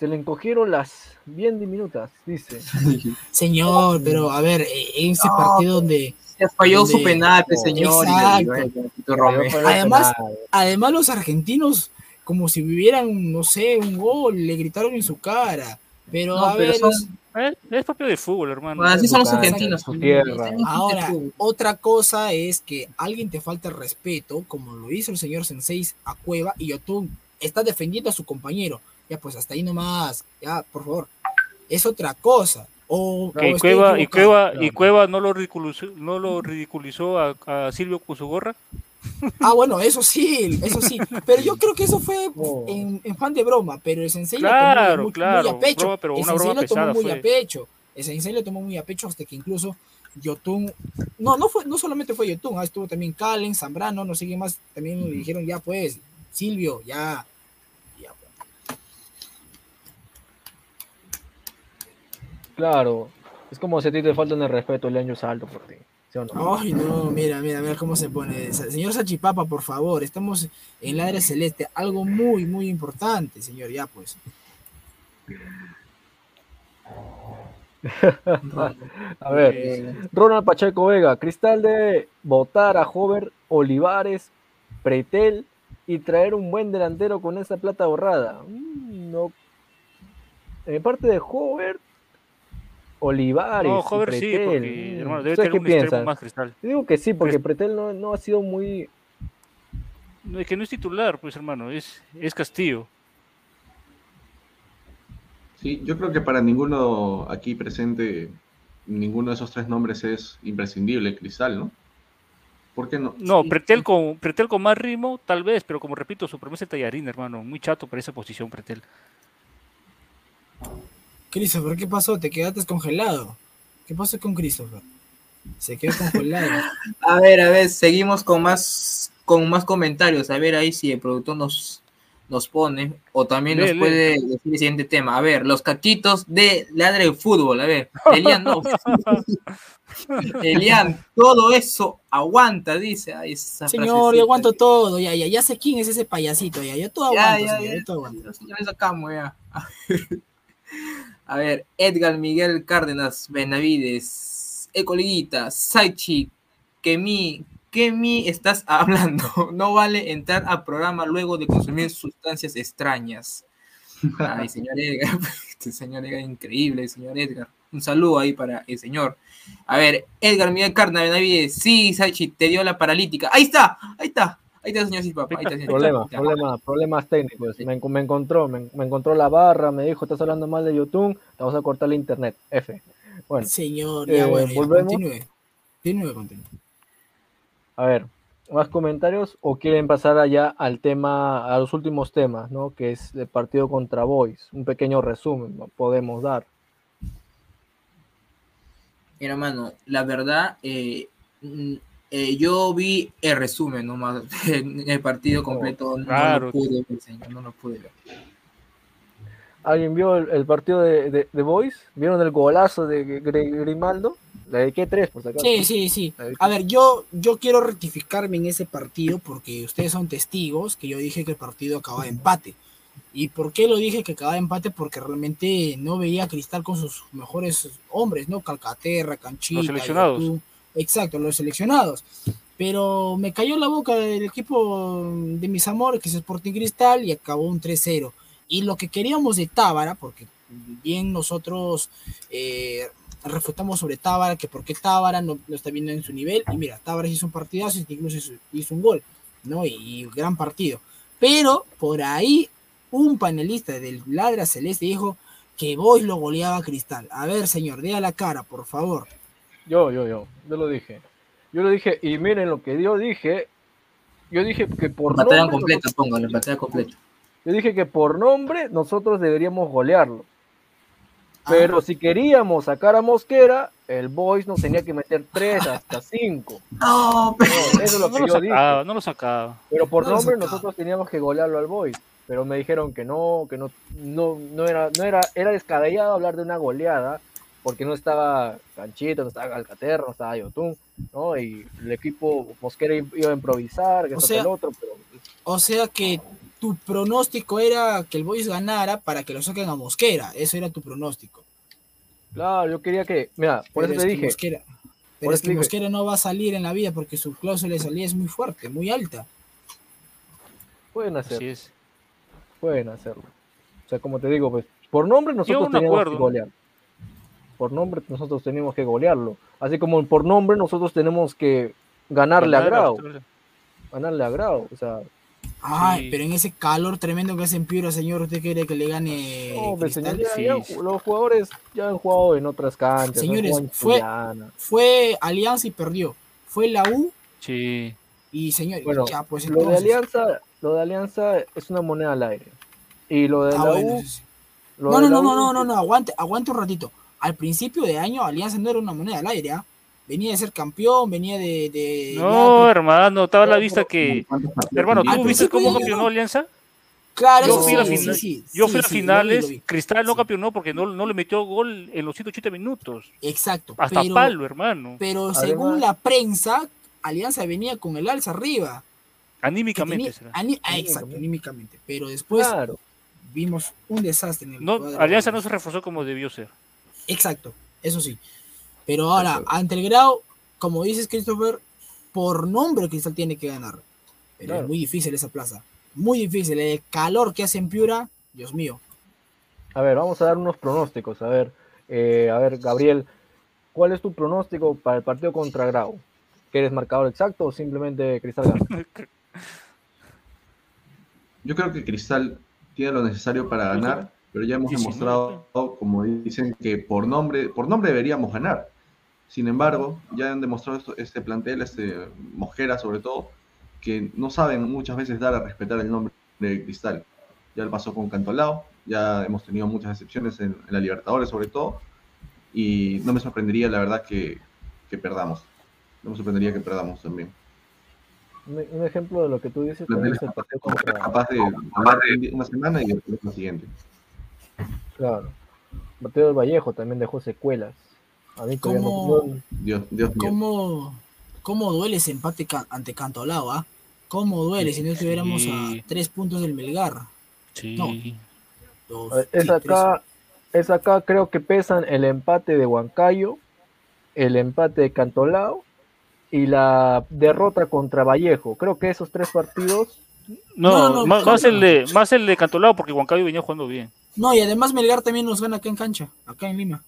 Se le encogieron las bien diminutas, dice. [laughs] Señor, pero a ver, eh, en ese No, partido donde Se falló Donde- su penal, pe, No, señor. exacto. Romero. Además- además los argentinos como si vivieran, no sé, un gol, le gritaron en su cara. Pero No, a pero ver, son- es- Es, es propio de fútbol, hermano. Bueno, así son los argentinos. ahora, otra cosa es que alguien te falta el respeto, como lo hizo el señor Sensei a Cueva, y Yotun está defendiendo a su compañero. Ya, pues hasta ahí nomás, ya, por favor. Es otra cosa. O, Que o Cueva, y. Cueva, y Cueva no lo ridiculizó, no lo ridiculizó a, a Silvio con su gorra. Ah, bueno, eso sí, eso sí. Pero yo creo que eso fue Oh. en, en fan de broma, pero el sensei lo Claro, tomó muy, a pecho. broma, pero el una sensei broma lo tomó pesada muy a pecho. El sensei lo tomó muy a pecho hasta que incluso Yotun, no, no fue, no solamente fue Yotun, ah, estuvo también Calen, Zambrano, no sé quién más, también le dijeron ya pues, Silvio, ya, ya pues. Claro, es como si a ti te faltan el respeto el año salto por ti. ¿Sí o no? Ay, no, mira, mira, mira cómo se pone. Señor Sachipapa, por favor, estamos en Ladre Celeste, algo muy, muy importante, señor, ya pues. [laughs] A ver, Eh, Ronald Pacheco Vega, Cristal de votar a Hover, Olivares, Pretel y traer un buen delantero con esa plata ahorrada. Mm, no. En parte de Hover, Olivares. No, Hover sí, Pretel. porque hermano, debe ¿ustedes tener qué un extremo piensan? más cristal. Yo digo que sí, porque Pues- Pretel no, no ha sido muy. No, es que no es titular, pues hermano, es, es Castillo. Sí, yo creo que para ninguno aquí presente, ninguno de esos tres nombres es imprescindible, Cristal, ¿no? ¿Por qué no? No, Pretel con, Pretel con más ritmo, tal vez, pero como repito, su promesa es tallarín, hermano. Muy chato para esa posición, Pretel. Christopher, ¿qué pasó? ¿Te quedaste congelado? ¿Qué pasó con Christopher? Se quedó congelado. [laughs] A ver, a ver, seguimos con más con más comentarios. A ver ahí si el productor nos, nos pone o también nos puede decir el siguiente tema. A ver, los cachitos de Ladre el Fútbol. A ver, Elian no. [laughs] Elian, todo eso aguanta, dice. Ay, esa Señor, yo aguanto todo, ya, ya, ya sé quién es ese payasito, ya, yo todo Ya, aguanto, ya, señor, ya. yo todo aguanto. Ya le sacamos, ya. [laughs] A ver, Edgar Miguel Cárdenas Benavides, Ecoliguita, Saichi, que mi, que mi estás [laughs] hablando. No vale entrar al programa luego de consumir sustancias extrañas. Ay, señor Edgar, [laughs] este señor Edgar, increíble, señor Edgar. Un saludo ahí para el señor. A ver, Edgar Miguel Cárdenas Benavides, sí, Saichi, te dio la paralítica. Ahí está, ahí está, ahí está, señor Silpapa, ahí señor Problemas, problemas, problemas técnicos. Me, enco- me encontró, me, me encontró la barra, me dijo, estás hablando mal de YouTube, te vamos a cortar el internet. F. Bueno, Señor, ya Eh, bueno, ya, volvemos. continúe. Continúe, continúe. a ver, ¿más comentarios o quieren pasar allá al tema, a los últimos temas, ¿no? Que es el partido contra Boys. Un pequeño resumen, ¿no? Podemos dar. Mira, mano, la verdad, eh, eh, yo vi el resumen nomás, [laughs] el partido completo, no claro. lo pude ver, señor, no lo pude ver. ¿Alguien vio el, el partido de, de, de Boys? ¿Vieron el golazo de Gr- Grimaldo? Le dediqué tres, por si acaso. Sí, sí, sí. A ver, yo, yo quiero rectificarme en ese partido porque ustedes son testigos que yo dije que el partido acababa de empate. ¿Y por qué lo dije que acababa de empate? Porque realmente no veía a Cristal con sus mejores hombres, ¿no? Calcaterra, Canchita. Los seleccionados. Exacto, los seleccionados. Pero me cayó la boca del equipo de mis amores, que es Sporting Cristal, y acabó un 3-0. Y lo que queríamos de Tábara, porque bien nosotros eh, refutamos sobre Tábara, que por qué Tábara no, está viendo en su nivel, y mira, Tábara hizo un partidazo, incluso hizo, un gol, ¿no? Y, gran partido. Pero por ahí un panelista del Ladra Celeste dijo que Boys lo goleaba Cristal. A ver, señor, dé a la cara, por favor. Yo, yo, yo, yo lo dije. Yo lo dije, y miren lo que yo dije. Yo dije que por Batalla nombre, completa, nosotros- póngale, batalla completa. yo dije que por nombre nosotros deberíamos golearlo. Ah. Pero si queríamos sacar a Mosquera, el Boys nos tenía que meter 3 hasta 5. No, eso es lo No que lo yo dije. sacaba, no lo sacaba. Pero por No lo nombre nosotros teníamos que golearlo al Boys. Pero me dijeron que no, que no, no, no era, no era, era descabellado hablar de una goleada, porque no estaba Canchito, no estaba Calcaterra, no estaba Yotun, ¿no? Y el equipo Mosquera iba a improvisar, que O sea- que el otro, pero O sea que tu pronóstico era que el Boys ganara para que lo saquen a Mosquera. Eso era tu pronóstico. claro, yo quería que, mira, por Pero eso es te dije, Mosquera, pero Por es eso que dije. Mosquera no va a salir en la vida porque su cláusula de salida es muy fuerte, muy alta. pueden Así hacerlo, es. pueden hacerlo. O sea, como te digo, pues, por nombre nosotros no teníamos acuerdo. que golear. Por nombre nosotros teníamos que golearlo. Así como por nombre nosotros tenemos que ganarle a Grau. Australia. ganarle a Grau. O sea, Ay, Sí. pero en ese calor tremendo que hace en Piura, señor, ¿usted quiere que le gane No, pero señor, ya- ya los jugadores ya han jugado en otras canchas. Señores, fue-. Fue Alianza y perdió. Fue la U Sí. y señor, Bueno, ya pues lo de entonces. Alianza, lo de Alianza es una moneda al aire. Y lo de Ah, la bueno, U, sí, sí. lo No, de no, la no, U- no, no, no, no, aguante, aguante un ratito. Al principio de año Alianza no era una moneda al aire, ¿ah? Venía de ser campeón, venía de... de No, ya- hermano, estaba a la vista que. ¿Cuántos partidos Hermano? ¿tú viste cómo campeonó no- Alianza? Claro, Yo eso fui a sí, final- sí, sí, Yo sí, fui a sí, lo vi, finales, lo vi. Cristal no campeonó porque no, no le metió gol en los 180 minutos. Exacto. Hasta pero, palo, hermano. pero Además- según la prensa, Alianza venía con el alza arriba. Anímicamente tenía- será. ani- ah, exacto, anímicamente. Pero después Claro. vimos un desastre en el No. Alianza no se reforzó como debió ser. Exacto, eso sí. Pero ahora, ante el grado, como dices, Christopher, por nombre Cristal tiene que ganar. Pero Claro. es muy difícil esa plaza. Muy difícil. El calor que hace en Piura, Dios mío. A ver, vamos a dar unos pronósticos. A ver, eh, a ver, Gabriel, ¿cuál es tu pronóstico para el partido contra Grau? ¿Quieres marcador exacto o simplemente Cristal gana? [laughs] Yo creo que Cristal tiene lo necesario para ganar, pero ya hemos 19. demostrado, como dicen, que por nombre, por nombre deberíamos ganar. Sin embargo, ya han demostrado esto- este plantel, este Mosquera sobre todo, que no saben muchas veces dar a respetar el nombre de Cristal. Ya lo pasó con Cantolao, ya hemos tenido muchas excepciones en, en la Libertadores sobre todo, y no me sorprendería la verdad que, que perdamos. No me sorprendería que perdamos también. Un, un ejemplo de lo que tú dices también es el partido contra Capaz de una semana y después la siguiente. Claro. Del Vallejo también dejó secuelas. A mí ¿Cómo- no- Dios, Dios mío. ¿Cómo, cómo duele ese empate ca- ante Cantolao, ah? ¿Cómo duele si no estuviéramos Sí. a tres puntos del Melgar? Sí. No. Dos, A ver, Es sí, acá, es acá creo que pesan el empate de Huancayo, el empate de Cantolao y la derrota contra Vallejo. Creo que esos tres partidos, No, No, no, más, no. más el de, más el de Cantolao porque Huancayo venía jugando bien. No, y además Melgar también nos gana acá en cancha, acá en Lima.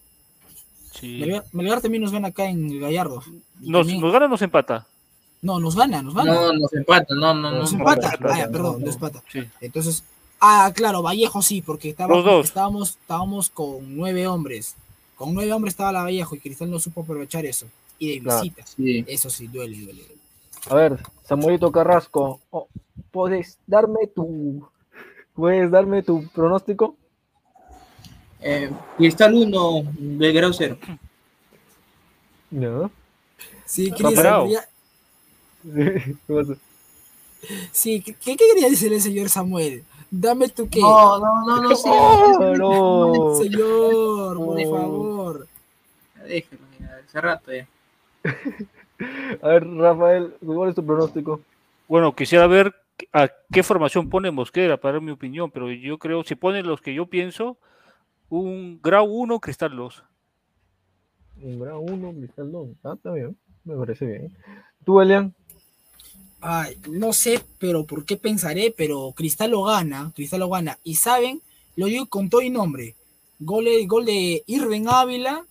Sí. Melgar, Melgar también nos gana acá en Gallardo. Nos, también- nos gana o nos empata. No, nos gana, nos gana. No, nos empata, no, no, no. nos no, empata. no, Ah, ya, no, perdón, no. nos empata. Sí. Entonces, ah, claro, Vallejo sí, porque dos. estábamos, estábamos con nueve hombres. Con nueve hombres estaba la Vallejo y Cristal no supo aprovechar eso. Y de Claro. visita. Sí. Eso sí, duele, duele. duele. a ver, Samuelito Carrasco, oh, ¿puedes darme tu, puedes darme tu pronóstico? Eh, Cristal 1, Belgrado 0. No. Sí, ¿Qué [laughs] pasa? sí, ¿qué, qué quería decirle el señor Samuel? Dame tu qué. No, no, no, no, sí. [laughs] Oh, [laughs] no. Señor, por Oh. favor. Déjalo, hace rato ya. A ver, Rafael, ¿cuál es tu pronóstico? Bueno, quisiera ver a qué formación pone Mosquera para dar mi opinión, pero yo creo, si pone los que yo pienso, un Grau 1, Cristal 2. Un grado 1, Cristal 2. Ah, está bien, me parece bien. ¿Tú, Elian? Ay, no sé, pero por qué pensaré, pero Cristal lo gana, Cristal lo gana. Y saben, lo digo con todo y nombre. Gol de, gol de Irving Ávila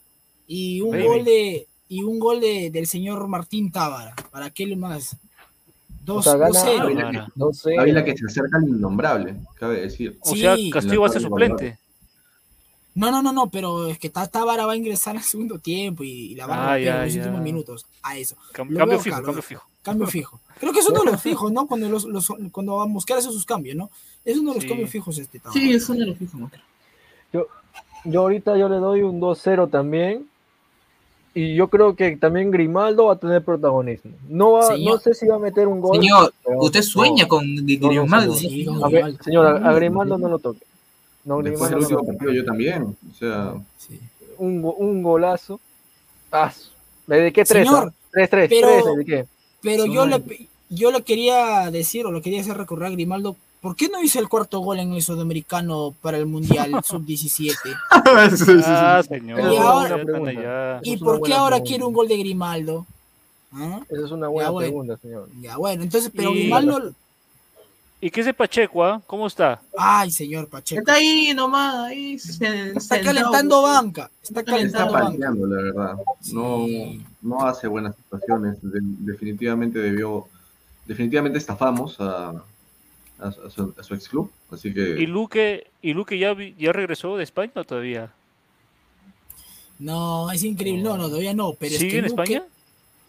y un Baby. gol de y un gol de, del señor Martín Tábara. ¿Para qué lo más? O 2 sea, gana 0 Ávila. No sé. Ávila que se acerca al innombrable, cabe decir. O Sí. sea, Castillo va a ser suplente. No, no, no, no, pero es que Tá- Tábara va a ingresar al segundo tiempo y, y la va a Ah, ya, en los ya. últimos minutos. A eso. Cam- Lo cambio veo fijo, cambio fijo. Cambio fijo. Creo que es uno de los fijos, ¿no? Cuando los, los cuando Mosquera hace sus cambios, ¿no? Es uno de los Sí. cambios fijos este Tábara. Sí, es uno de los fijos, ¿no? Yo ahorita yo le doy un 2-0 también. Y yo creo que también Grimaldo va a tener protagonismo. No, va, Señor. no sé si va a meter un gol. Señor, pero- usted sueña con Grimaldo. señor. Sí, con A ver, Grimaldo. señor, a, a Grimaldo no lo toque. No, Después del no último lo partido yo también. O sea, Sí. un, un golazo. Ah, ¿Le dediqué tres? Señor, ¿ah? Tres, tres, pero- tres, dediqué. Pero Sí. yo le, yo le quería decir o le quería hacer recordar a Grimaldo, ¿por qué no hizo el cuarto gol en el sudamericano para el Mundial [laughs] Sub-17? Ah, señor. Y ahora- ya están allá. Esa ¿Y es una por qué ahora pregunta. quiere un gol de Grimaldo? ¿Ah? Esa es una buena bueno. pregunta, señor. Ya, bueno, entonces, pero Y- Grimaldo... ¿Y qué es de Pacheco, ah? ¿Cómo está? Ay, señor Pacheco. Está ahí nomás, ahí. se- Está calentando banca. Está está calentando banca. palteando, la verdad. No, no hace buenas situaciones. De- definitivamente debió. Definitivamente estafamos a, a, su- a su, a su ex club. Así que ¿Y Luque, y Luque ya, regresó de España o todavía? No, es increíble. No, no, todavía no. Pero es ¿Sigue que en Luque- España?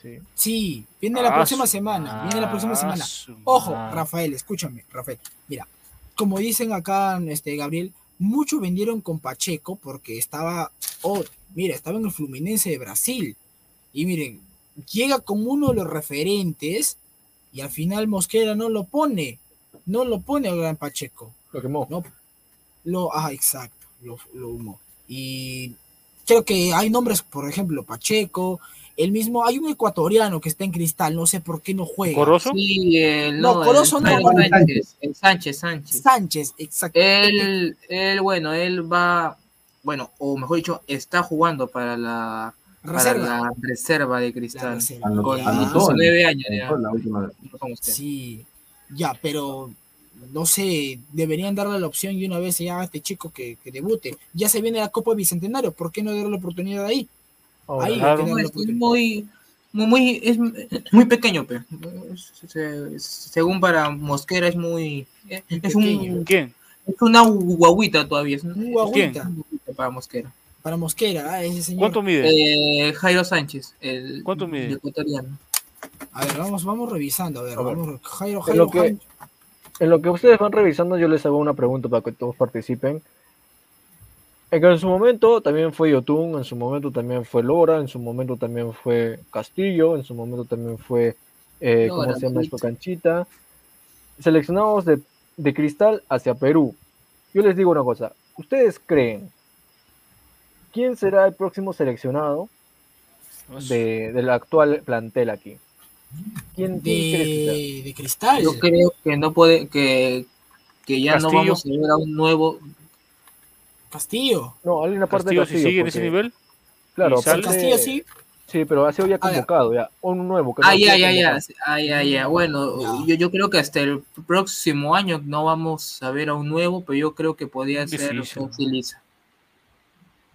Sí. Sí, viene la Ah, próxima su- semana. Viene la próxima ah, semana. su Ojo. Rafael, escúchame, Rafael. Mira, como dicen acá, este Gabriel, muchos vendieron con Pacheco porque estaba, oh, mira, estaba en el Fluminense de Brasil. Y miren, llega como uno de los referentes y al final Mosquera no lo pone. No lo pone al gran Pacheco. Lo quemó. No, lo, ah, exacto, lo, lo humó. Y creo que hay nombres, por ejemplo, Pacheco, el mismo, hay un ecuatoriano que está en cristal, no sé por qué no juega. ¿Corozo? Sí, el, No, no, Corozo el no, Juan Sánchez, el Sánchez, Sánchez. Sánchez, exacto. Él, él, bueno, él va, bueno, o mejor dicho, está jugando para la para Reserva. la reserva de La Cristal. reserva. Anotó- Con Ya. anotó en- 19 años ya. la última. Sí, ya, pero no sé, deberían darle la opción y una vez ya a este chico que, que debute. Ya se viene la Copa Bicentenario, ¿por qué no darle la oportunidad ahí? Ahora, Ahí es muy, muy, muy- es muy pequeño, pe. Se- según para Mosquera es muy, es, Pequeño. un, ¿Quién? es una guaguita todavía, es es una guaguita para Mosquera. para Mosquera, ah, ese señor. ¿Cuánto mide? Eh, Jairo Sánchez, el ¿Cuánto mide? el ecuatoriano. A ver, vamos, vamos revisando, a ver, A ver. vamos, Jairo, En Jairo, lo que- Jairo. En lo que ustedes van revisando, yo les hago una pregunta para que todos participen. En, que en su momento también fue Yotun, en su momento también fue Lora, en su momento también fue Castillo, en su momento también fue, eh, ¿cómo se llama esto? Canchita. Seleccionados de, de cristal hacia Perú. Yo les digo una cosa, ¿ustedes creen quién será el próximo seleccionado de, del actual plantel aquí? ¿Quién, de, de cristal. Yo creo que no puede, que, que ya no vamos a ver a un nuevo. Castillo. No, alguna parte Castillo, de si Castillo. sigue en ese nivel. Claro, sí. Sí, pero ha sido ya A ver. convocado, ya. Un nuevo. que Ah, no ya, ah, ya, ya. Bueno, yo, yo creo que hasta el próximo año no vamos a ver a un nuevo, pero yo creo que podría ser.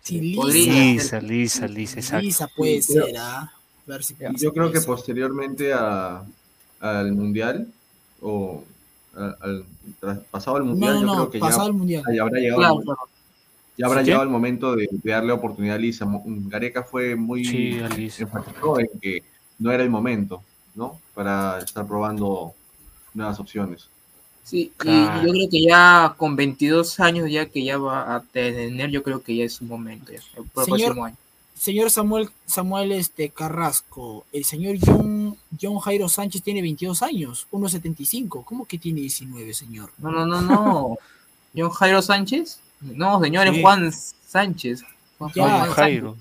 Sí, Podría. Lisa. Lisa, Lisa, Lisa, exacto. Lisa puede Sí, ser, ¿ah? Ver si Yo creo que posteriormente a, al Mundial, o a- al, pasado el Mundial, no, yo no, creo que pasado ya, el mundial. ya habrá llegado, Claro, el, claro. Ya habrá ¿Sí? llegado el momento de, de darle oportunidad a Lisa. Mo- Gareca fue muy Sí, en que no era el momento, ¿no? Para estar probando nuevas opciones. Sí, y yo creo que ya con 22 años, ya que ya va a tener, yo creo que ya es su momento, ya, el próximo Señor- año. Señor Samuel, Samuel este, Carrasco, el señor John, John Jairo Sánchez tiene 22 años, 1.75. ¿Cómo que tiene 19, señor? No, no, no, no. [laughs] ¿John Jairo Sánchez? No, señor, es Sí. Juan Sánchez. Juan Ya, Juan Juan Sánchez.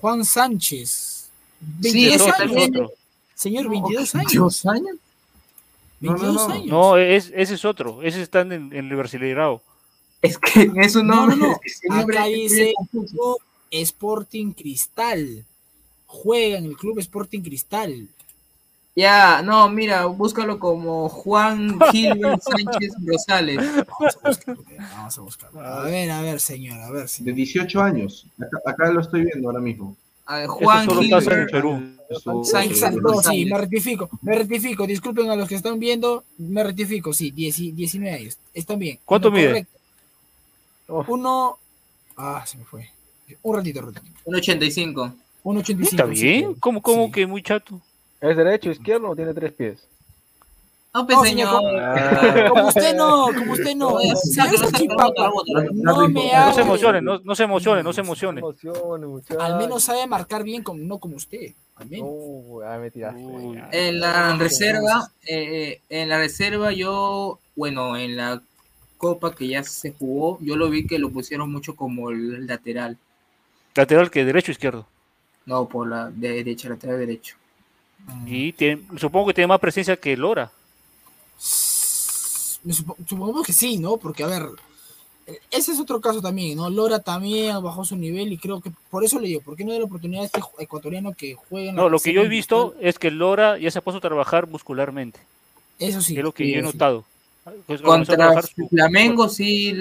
Juan Sánchez. Sí, 22 ese Otro, años. otro. Señor, 22 años. 22 años? No, no, 22 no. años. No, es, ese es otro. Ese está en, en el Brasileirao. Es que [laughs] es un No, nombre. no, no. es que ese nombre Acá dice Sporting Cristal. Juega en el Club Sporting Cristal. Ya, no, mira, búscalo como Juan Gilbert [laughs] Sánchez Rosales. Vamos a buscarlo. Vamos a buscarlo. A ver, a ver, señor, a ver, De señor. 18 años. Acá, acá lo estoy viendo ahora mismo. A ver, Juan solo pasa en Gilbert. Perú. Eso- Sánchez Rosales. sí, me rectifico, me rectifico, disculpen a los que están viendo, me rectifico, sí, 10 19 años, están bien. ¿Cuánto No, mide? correcto. Uf. Uno, ah, se me fue, un ratito, un ratito, Un 85. 1.85. Está sí, bien. claro. ¿Cómo, cómo Sí. que muy chato? ¿Es derecho, izquierdo o tiene tres pies? No, pues, No, señor, señor. como- Ah, Como usted no, como usted no, saque, no se emocione, no, no se emocione, no se emocione. al menos sabe marcar bien, como, no como usted, al menos. Uh, ah, me. Uy. En la reserva, eh, en la reserva yo, bueno, en la copa que ya se jugó, yo lo vi que lo pusieron mucho como el lateral. Lateral que derecho o izquierdo. No, por la de derecha, lateral derecho. Y tiene- supongo que tiene más presencia que Lora. Me supo- Supongamos que sí, ¿no? Porque, a ver, eh, ese es otro caso también, ¿no? Lora también bajó su nivel y creo que por eso le digo, ¿por qué no da la oportunidad a este ecuatoriano que juega en la No, lo que yo he visto es que Lora ya se ha puesto a trabajar muscularmente. Eso sí. es lo que sí, yo he sí. notado. Pues Contra su- Flamengo sí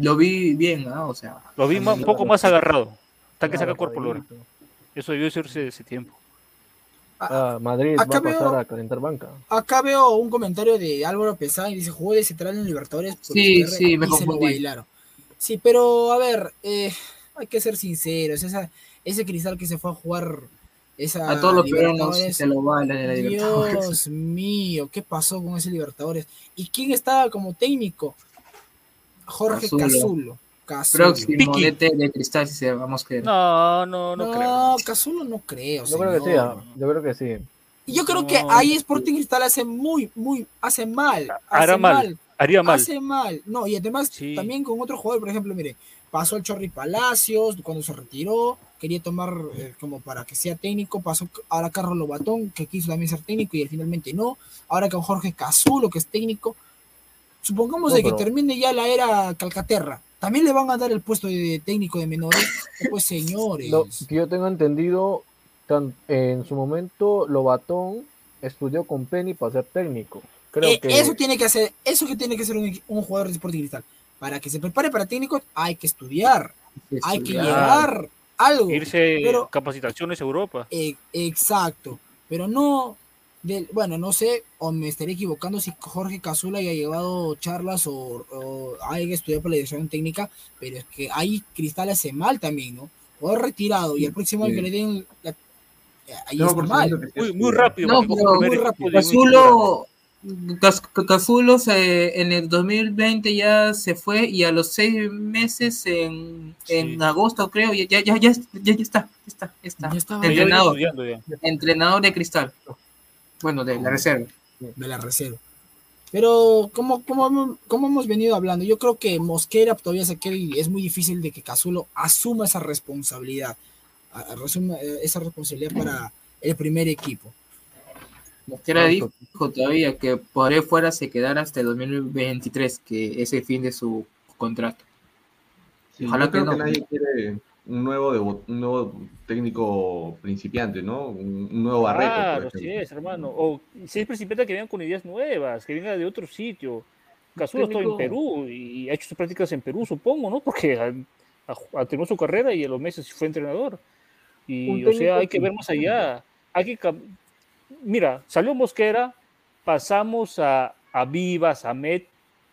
lo vi bien, ¿ah? O sea, Lo vi un poco más agarrado. Hasta que saca cuerpo Lora. Eso debió hacerse ese tiempo. Ah, Madrid acá va a pasar veo- a calentar banca. Acá veo un comentario de Álvaro Pesán y dice, jugó de central en Libertadores. por Sí, sí, me y se lo confundí. bailaron. Sí, pero a ver, eh, hay que ser sinceros. Esa, ese cristal que se fue a jugar esa A todos los peruanos se lo bailan en la Libertadores. Dios mío, ¿qué pasó con ese Libertadores? ¿Y quién estaba como técnico? Jorge Cazulo. Cazulo. Próximo DT de Cristal, si se vamos que. No, no, no, No, creo. Cazulo no creo. Yo creo que sí, yo creo que sí. Y yo creo que No. ahí Sporting Cristal hace muy, muy, hace mal. Hará hace mal, haría mal. Hace mal. No, y además Sí. también con otro jugador, por ejemplo, mire, pasó el Chorri Palacios cuando se retiró, quería tomar eh, como para que sea técnico, pasó ahora Carlos Lobatón, que quiso también ser técnico y finalmente no. Ahora con Jorge Cazulo, que es técnico. Supongamos No, de que termine ya la era Calcaterra. También le van a dar el puesto de técnico de menores. Pues señores. Lo que yo tengo entendido, tan- en su momento, Lobatón estudió con Penny para ser técnico. Creo Eh, que Eso tiene que hacer, eso que tiene que ser un, un jugador de Sporting Cristal. Para que se prepare para técnico, hay que estudiar, hay que estudiar. llevar algo. Irse pero, capacitaciones a Europa. eh, exacto, pero no, del, bueno, no sé, o me estaré equivocando si Jorge Cazula haya llevado charlas o, o haya estudiado para la dirección técnica, pero es que ahí Cristal hace mal también, ¿no? O retirado y el próximo año que le den la- eh, ahí No, está por mal. Muy, muy rápido. No, pero muy rápido. Cazulo, Cazulo se- en el 2020 ya se fue y a los seis meses en, en Sí. agosto creo ya ya ya ya, ya, ya está ya está ya está Ya entrenador entrenador de Cristal bueno de la reserva de la reserva. Pero como, como, como hemos venido hablando, yo creo que Mosquera todavía se queda y es muy difícil de que Cazulo asuma esa responsabilidad, asuma eh, esa responsabilidad para el primer equipo. Mosquera dijo todavía que por ahí fuera se quedara hasta el 2023 que es el fin de su contrato Sí, Ojalá yo creo que que, no. nadie quiere un nuevo, debu- un nuevo técnico principiante, ¿no? Un, un nuevo Barreto. Claro, sí es, hermano. O si es principiante que vengan con ideas nuevas, que venga de otro sitio. Cazulo está en Perú y ha hecho sus prácticas en Perú, supongo, ¿no? Porque ha, ha- ha terminado su carrera y a los meses fue entrenador. Y, o sea, hay que ver más allá. Hay que Mira, salió Mosquera, pasamos a, a Vivas, a Met,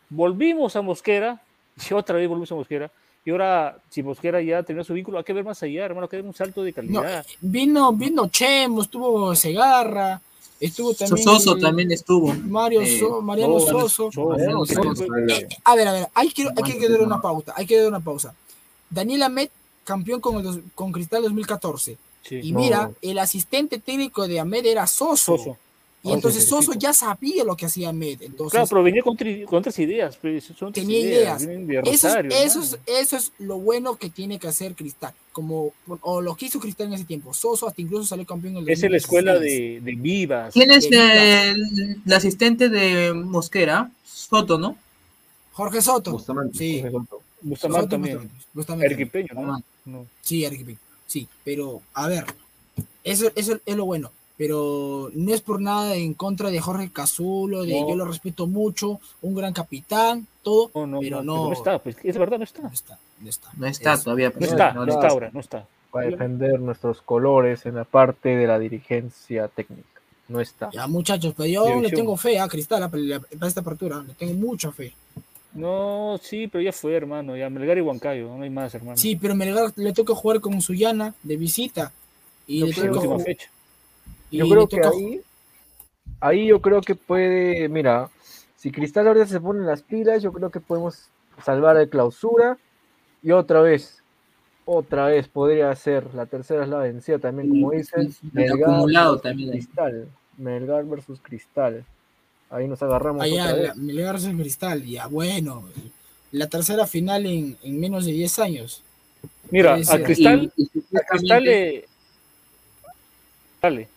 volvimos a Mosquera, [laughs] y otra vez volvimos a Mosquera. Y ahora, si Mosquera ya terminó su vínculo, hay que ver más allá, hermano, hay que ver un salto de No, calidad. vino, vino Chemo, estuvo Segarra, estuvo también Soso también estuvo Mario Eh, So- Mariano Soso, Mariano Eh, a ver, a ver, hay que, hay que dar una pausa, hay que dar una pausa. Daniel Amet, campeón con, el con Cristal 2014. sí. Y No. mira, el asistente técnico de Ahmed era Soso. Soso. Y entonces Soso, ya sabía lo que hacía Ahmed. Entonces, Claro, pero venía con, tri- con otras ideas. pues, son Tenía ideas. eso, es, Rosario, eso, es, eso es lo bueno que tiene que hacer Cristal. Como, o lo que hizo Cristal en ese tiempo. Soso hasta incluso salió campeón en el es la escuela 2016. de, de vivas. quién es el, el asistente de Mosquera Soto no Jorge Soto. Bustamante. Sí. Bustamante Soto, también. Bustamante, Bustamante. ¿no? No. Sí, Arequipeño. Sí, pero a ver, eso, eso es lo bueno. Pero no es por nada en contra de Jorge Cazulo, de No. yo lo respeto mucho, un gran capitán, todo, No, no, pero no, no, está, pues es verdad, no está. no está, no está. no está Eso. todavía No está, no no está ahora, no está. para defender nuestros colores en la parte de la dirigencia técnica. No está. Ya muchachos, pero yo le tengo fe a Cristal a- para esta apertura, le tengo mucha fe. No, sí, pero ya fue, hermano. Ya Melgar y Huancayo, no hay más, hermano. Sí, pero Melgar le toca jugar con Suyana de visita y le creo toca última ju- fecha. Yo creo que ahí, ahí yo creo que puede, mira, si Cristal ahorita se pone las pilas, yo creo que podemos salvar de clausura y otra vez, otra vez podría ser, la tercera es la vencida también, como dicen, y Melgar también. Cristal, Melgar versus Cristal. Ahí nos agarramos allá otra la, vez. Melgar versus Cristal, ya bueno, la tercera final en, en menos de 10 años. Mira, a. Cristal, Y- y a Cristal le. Dale.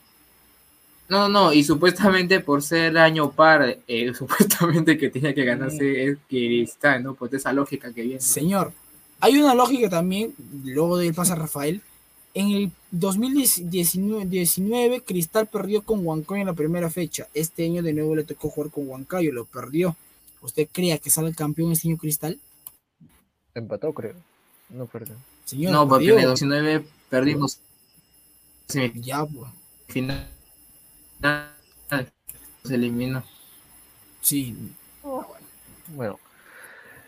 No, no, y supuestamente por ser año par, eh, [laughs] supuestamente que tenía que ganarse es Cristal, ¿no? Por esa lógica que viene. Señor, hay una lógica también, luego del pase a Rafael. En el 2019 19, Cristal perdió con Huancayo en la primera fecha. Este año de nuevo le tocó jugar con Huancayo, lo perdió. ¿Usted cree que sale campeón este año Cristal? Empató, creo. No perdió. Señor, No, porque en el 19 perdimos Ya, pues. final Se eliminó. Sí. Bueno,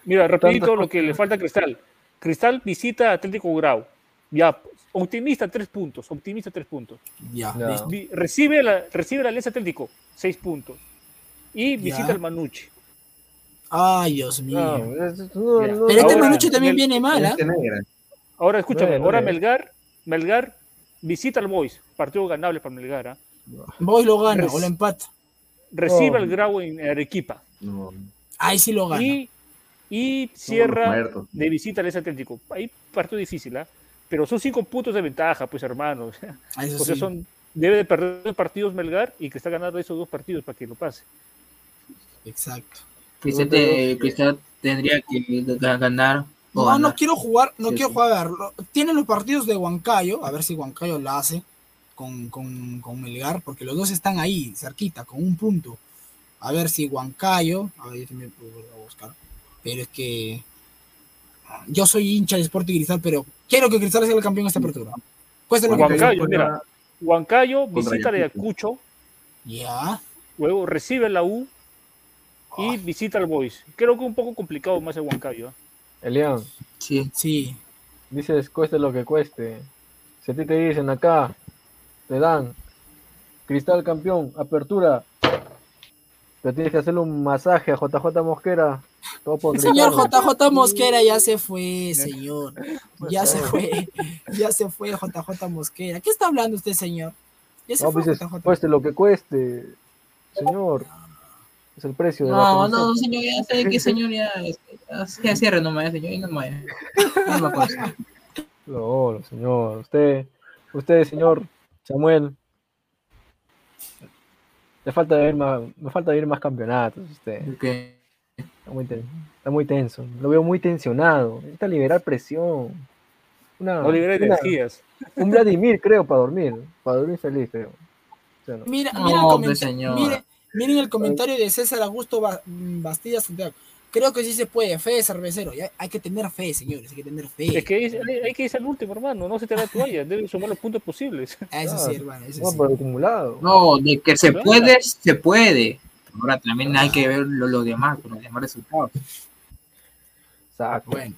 Mira, rapidito Tantas lo que le falta a Cristal. Cristal visita a Atlético Grau. Ya, optimista tres puntos, optimista tres puntos. Ya. Ya. Recibe la, recibe la Alianza Atlético, seis puntos. Y Ya. visita al Manucci. Ay, Dios mío. no, es- no, Mira, no, Pero este ahora, Manucci también el- viene mal, negra. Ahora escúchame, ahora eh. Melgar, Melgar visita al Boys, partido ganable para Melgar. ¿ah? Voy lo gana o lo empata. Recibe Oh. al Grau en Arequipa. No, Ahí sí lo gana. Y, cierra de visita al Atlético. Ahí partido difícil, ¿ah? Pero son cinco puntos de ventaja, pues hermanos. [laughs] Eso O sea, sí. son, debe de perder dos partidos Melgar y que está ganando esos dos partidos para que lo pase. Exacto. Cristal, te- Cristal tendría que ga- ganar o No, ganar. no quiero jugar, no Sí, quiero sí. jugar. Tienen los partidos de Huancayo, a ver si Huancayo la hace con, con, con Melgar, porque los dos están ahí, cerquita, con un punto. A ver si Huancayo, a ver si me puedo volver a buscar. Pero es que yo soy hincha de Sporting Cristal, pero quiero que Cristal sea el campeón de esta apertura. Cuesta lo que Huancayo, mira. Huancayo visita a Ayacucho. Ya. luego recibe la U y visita al Boys. Creo que un poco complicado más el Huancayo. ¿ah? Elian, Sí. Sí. dices cueste lo que cueste. Si a ti te dicen acá, te dan Cristal campeón, apertura, te tienes que hacerle un masaje a JJ Mosquera. Todo por El señor. JJ Mosquera ya se fue, señor. Ya se fue. Ya se fue JJ Mosquera. ¿Qué está hablando usted, señor? Ya se No, fue pues JJ. cueste lo que cueste. Señor, es el precio de la No, camiseta. no, señor, ya sé que señor ya, ya, ya cierre nomás, señor, ya. No me acuerdo. No, no, señor. Usted, usted, señor Samuel. Le falta ver más, me falta ver más campeonatos. Usted está muy, ten- está muy tenso. Lo veo muy tensionado. Necesita liberar presión. Una, No libera una- energías. un Vladimir, creo, para dormir. Para dormir feliz, creo. Mira, No, mira el comenta- señor. mire- miren el comentario de César Augusto Ba- Bastilla Santiago. Creo que sí se puede. Fe, cervecero. Ya hay que tener fe, señores. Hay que tener fe. Es que hay, hay- hay que irse al último, hermano. No se te da toalla. [laughs] Deben sumar los puntos posibles. [laughs] Ah, Eso sí, hermano. Eso No, sí. por acumulado. No, de que se puede, se puede. Ahora también hay que ver lo, lo demás, los demás resultados. Exacto. Bueno,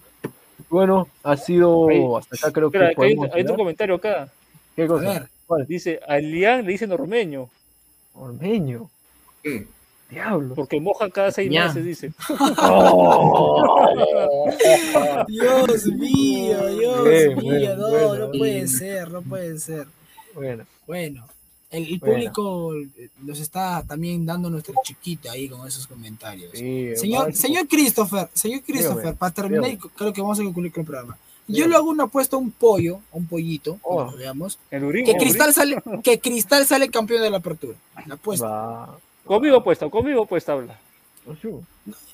Bueno, ha sido Ahí- hasta acá creo Espera, que que hay, otro comentario acá. ¿Qué a cosa? ver. ¿Cuál? Dice, a Lian le dicen ormeño, Ormeño. ¿Qué? Diablo. porque moja cada seis Ya. meses, dice. [laughs] [laughs] Dios mío, Dios Bien, mío. no, bueno. no puede ser, no puede ser. Bueno, Bueno, el, el Bueno. público eh, nos está también dando nuestro chiquito ahí con esos comentarios. sí, Señor, señor Christopher, señor Christopher, para terminar, creo que vamos a concluir con el programa. Yo le hago una apuesta a un pollo, a un pollito, Oh. como veamos, El Urín. que el Cristal sale, que Cristal sale campeón de la apertura. La apuesta. Va. Conmigo puesta, conmigo puesta habla.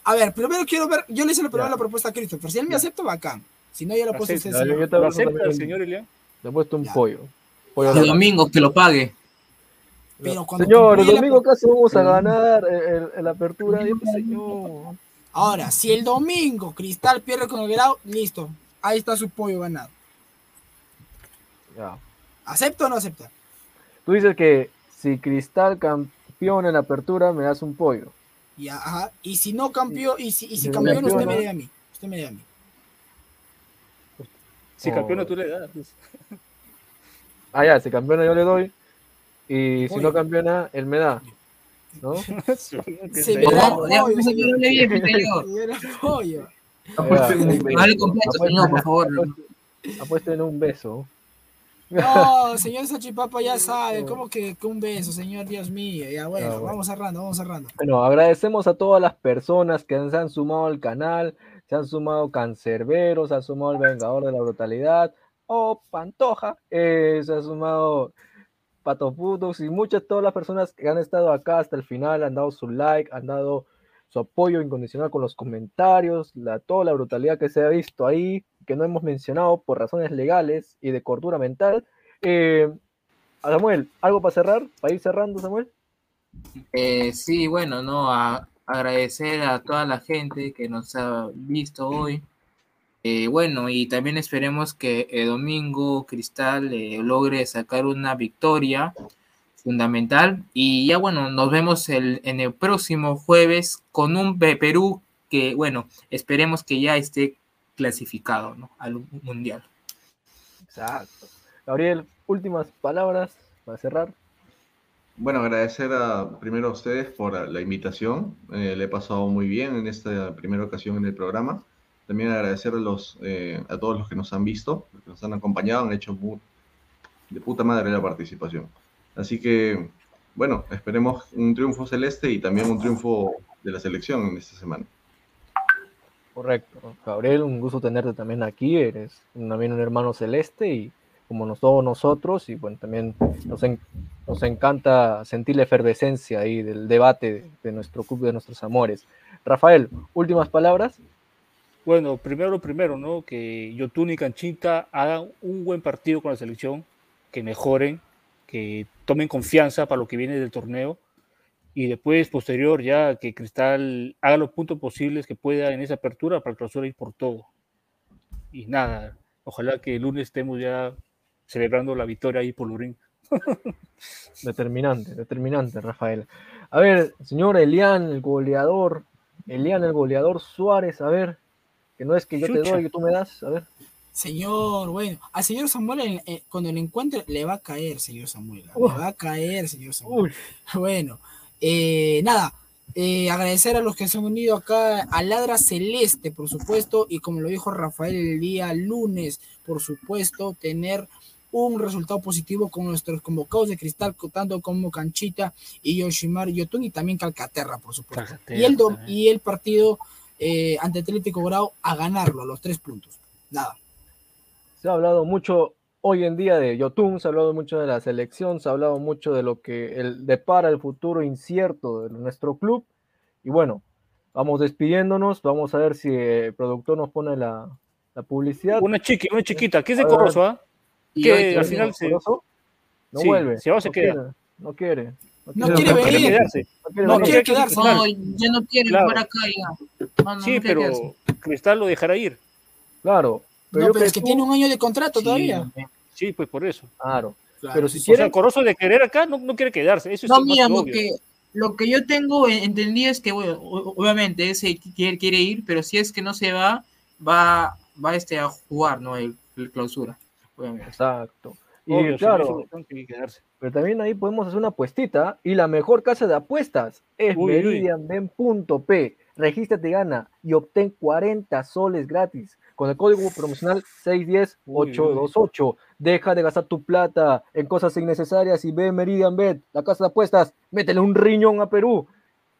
A ver, primero quiero ver, yo le hice la primera la propuesta a Christopher. Si él me acepta, bacán. Si no, ya la apuesta a usted. Yo te ¿Lo acepta el señor Elian? Le he puesto un Ya. pollo. pollo El la- domingo que lo pague. Pero cuando Señor, el la- domingo acaso vamos a ganar el apertura. Dime, señor. Ahora, si el domingo Cristal pierde con el grado, listo. Ahí está su pollo ganado. Ya. ¿Acepta o no acepta? Tú dices que si Cristal campeón en la apertura, me das un pollo. Y, ajá. y si no campeón, y si, y si campeón, usted campeona. me debe a mí. Usted me debe a mí. Si Oh. campeona tú le das. [laughs] Ah, ya, si campeona yo le doy. Y si no campeona, él me da. ¿no? Se me da pollo, pues, pues. Apuesta en un beso. Vale completo, Apuesta- señor, por favor. apuesta- Apuesta en un beso. No, señor Sachipapa ya [laughs] sabe, ¿cómo que, que un beso, señor Dios mío? Ya bueno, Ah, bueno. vamos cerrando, vamos cerrando. Bueno, agradecemos a todas las personas que se han sumado al canal, se han sumado Cancerbero, se ha sumado el Vengador de la Brutalidad, o Pantoja, eh, se ha sumado Pato Putos y muchas, todas las personas que han estado acá hasta el final, han dado su like, han dado su apoyo incondicional con los comentarios, la, toda la brutalidad que se ha visto ahí, que no hemos mencionado por razones legales y de cordura mental. Eh, Samuel, ¿algo para cerrar? ¿Para ir cerrando, Samuel? Eh, sí, bueno, no, a- agradecer a toda la gente que nos ha visto hoy. Eh, bueno, y también esperemos que domingo Cristal eh, logre sacar una victoria fundamental. Y ya bueno, nos vemos el, en el próximo jueves con un Perú que, bueno, esperemos que ya esté clasificado ¿no? al Mundial. Exacto. Gabriel, últimas palabras para cerrar. Bueno, agradecer a, primero a ustedes por la invitación. Eh, le he pasado muy bien en esta primera ocasión en el programa. También agradecer a, los, eh, a todos los que nos han visto, que nos han acompañado, han hecho de puta madre la participación. Así que, bueno, esperemos un triunfo celeste y también un triunfo de la selección en esta semana. Correcto. Gabriel, un gusto tenerte también aquí. Eres también un hermano celeste y como todos nosotros, y bueno, también nos, nos encanta sentir la efervescencia ahí del debate de, nuestro club de nuestros amores. Rafael, últimas palabras. Bueno, primero primero, ¿no? Que Yotun y Canchita hagan un buen partido con la selección, que mejoren, que tomen confianza para lo que viene del torneo y después, posterior, ya que Cristal haga los puntos posibles que pueda en esa apertura para clausura ir por todo. Y nada, ojalá que el lunes estemos ya celebrando la victoria ahí por Lurín. [laughs] determinante, determinante, Rafael. A ver, señor Elian, el goleador, Elian, el goleador Suárez, a ver, que no es que yo te doy, que tú me das, a ver. Señor, bueno, al señor Samuel eh, cuando le encuentre le va a caer, señor Samuel. Le va a caer, señor Samuel. [laughs] Bueno, eh, nada, eh, agradecer a los que se han unido acá a Ladra Celeste, por supuesto, y como lo dijo Rafael el día lunes, por supuesto, tener un resultado positivo con nuestros convocados de cristal, tanto como Canchita y Yoshimar Yotun y también Calcaterra, por supuesto. y, el y el partido eh, ante Atlético Grau a ganarlo, a los tres puntos. Nada. Se ha hablado mucho hoy en día de Yotun, se ha hablado mucho de la selección, se ha hablado mucho de lo que el, depara el futuro incierto de nuestro club. Y bueno, vamos despidiéndonos, vamos a ver si el productor nos pone la, publicidad. Una chiquita, una chiquita, ¿qué es de Corroso, ah? Que al final se... No vuelve. Se va a no Quiere, no quiere. No quiere, venir. No quiere quedarse. No, ya no quiere claro. acá ya. sí, pero Cristal lo dejará ir. Claro, pero no, pero es que, tiene un año de contrato todavía. Sí, pues por eso. Claro. Pero si quiere. O sea, Corozo de querer acá no, no quiere quedarse. Eso no, mira, lo que, lo que yo tengo entendido es que, bueno, obviamente ese quiere, quiere ir, pero si es que no se va, va, va este a jugar, ¿no? El, clausura. Obviamente. Exacto. Y claro, pero también ahí podemos hacer una apuestita y la mejor casa de apuestas es meridianben.p. Regístrate, gana y obtén 40 soles gratis con el código promocional 610-828. Deja de gastar tu plata en cosas innecesarias y ve Meridian Bet, la casa de apuestas. Métele un riñón a Perú.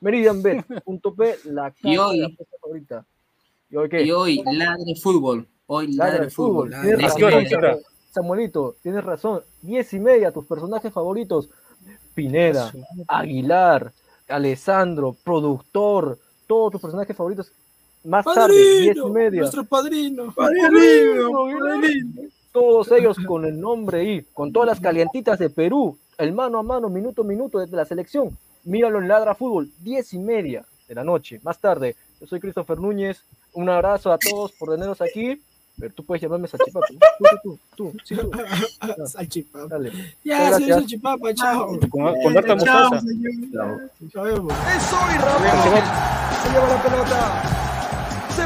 MeridianBet.p, [laughs] la casa de apuestas favorita. ¿Y hoy qué? Y hoy, ladre fútbol. Hoy ladre, fútbol. fútbol. Samuelito, tienes razón. Diez y media, tus personajes favoritos. Pineda, Aguilar, Alessandro, productor, todos tus personajes favoritos más tarde, diez y media. Nuestro padrino. Todos ellos con el nombre y con todas las calientitas de Perú, el mano a mano, minuto a minuto desde la selección. Míralo en Ladra Fútbol, diez y media de la noche. Más tarde, yo soy Christopher Núñez. Un abrazo a todos por tenernos aquí. Pero tú puedes llamarme Salchipapa. Tú, tú, tú, tú, [laughs] Salchipapa. Dale. Ya, soy Salchipapa, chao. Con, con harta mostaza. Chao. Es hoy, Ramón. Se lleva la pelota se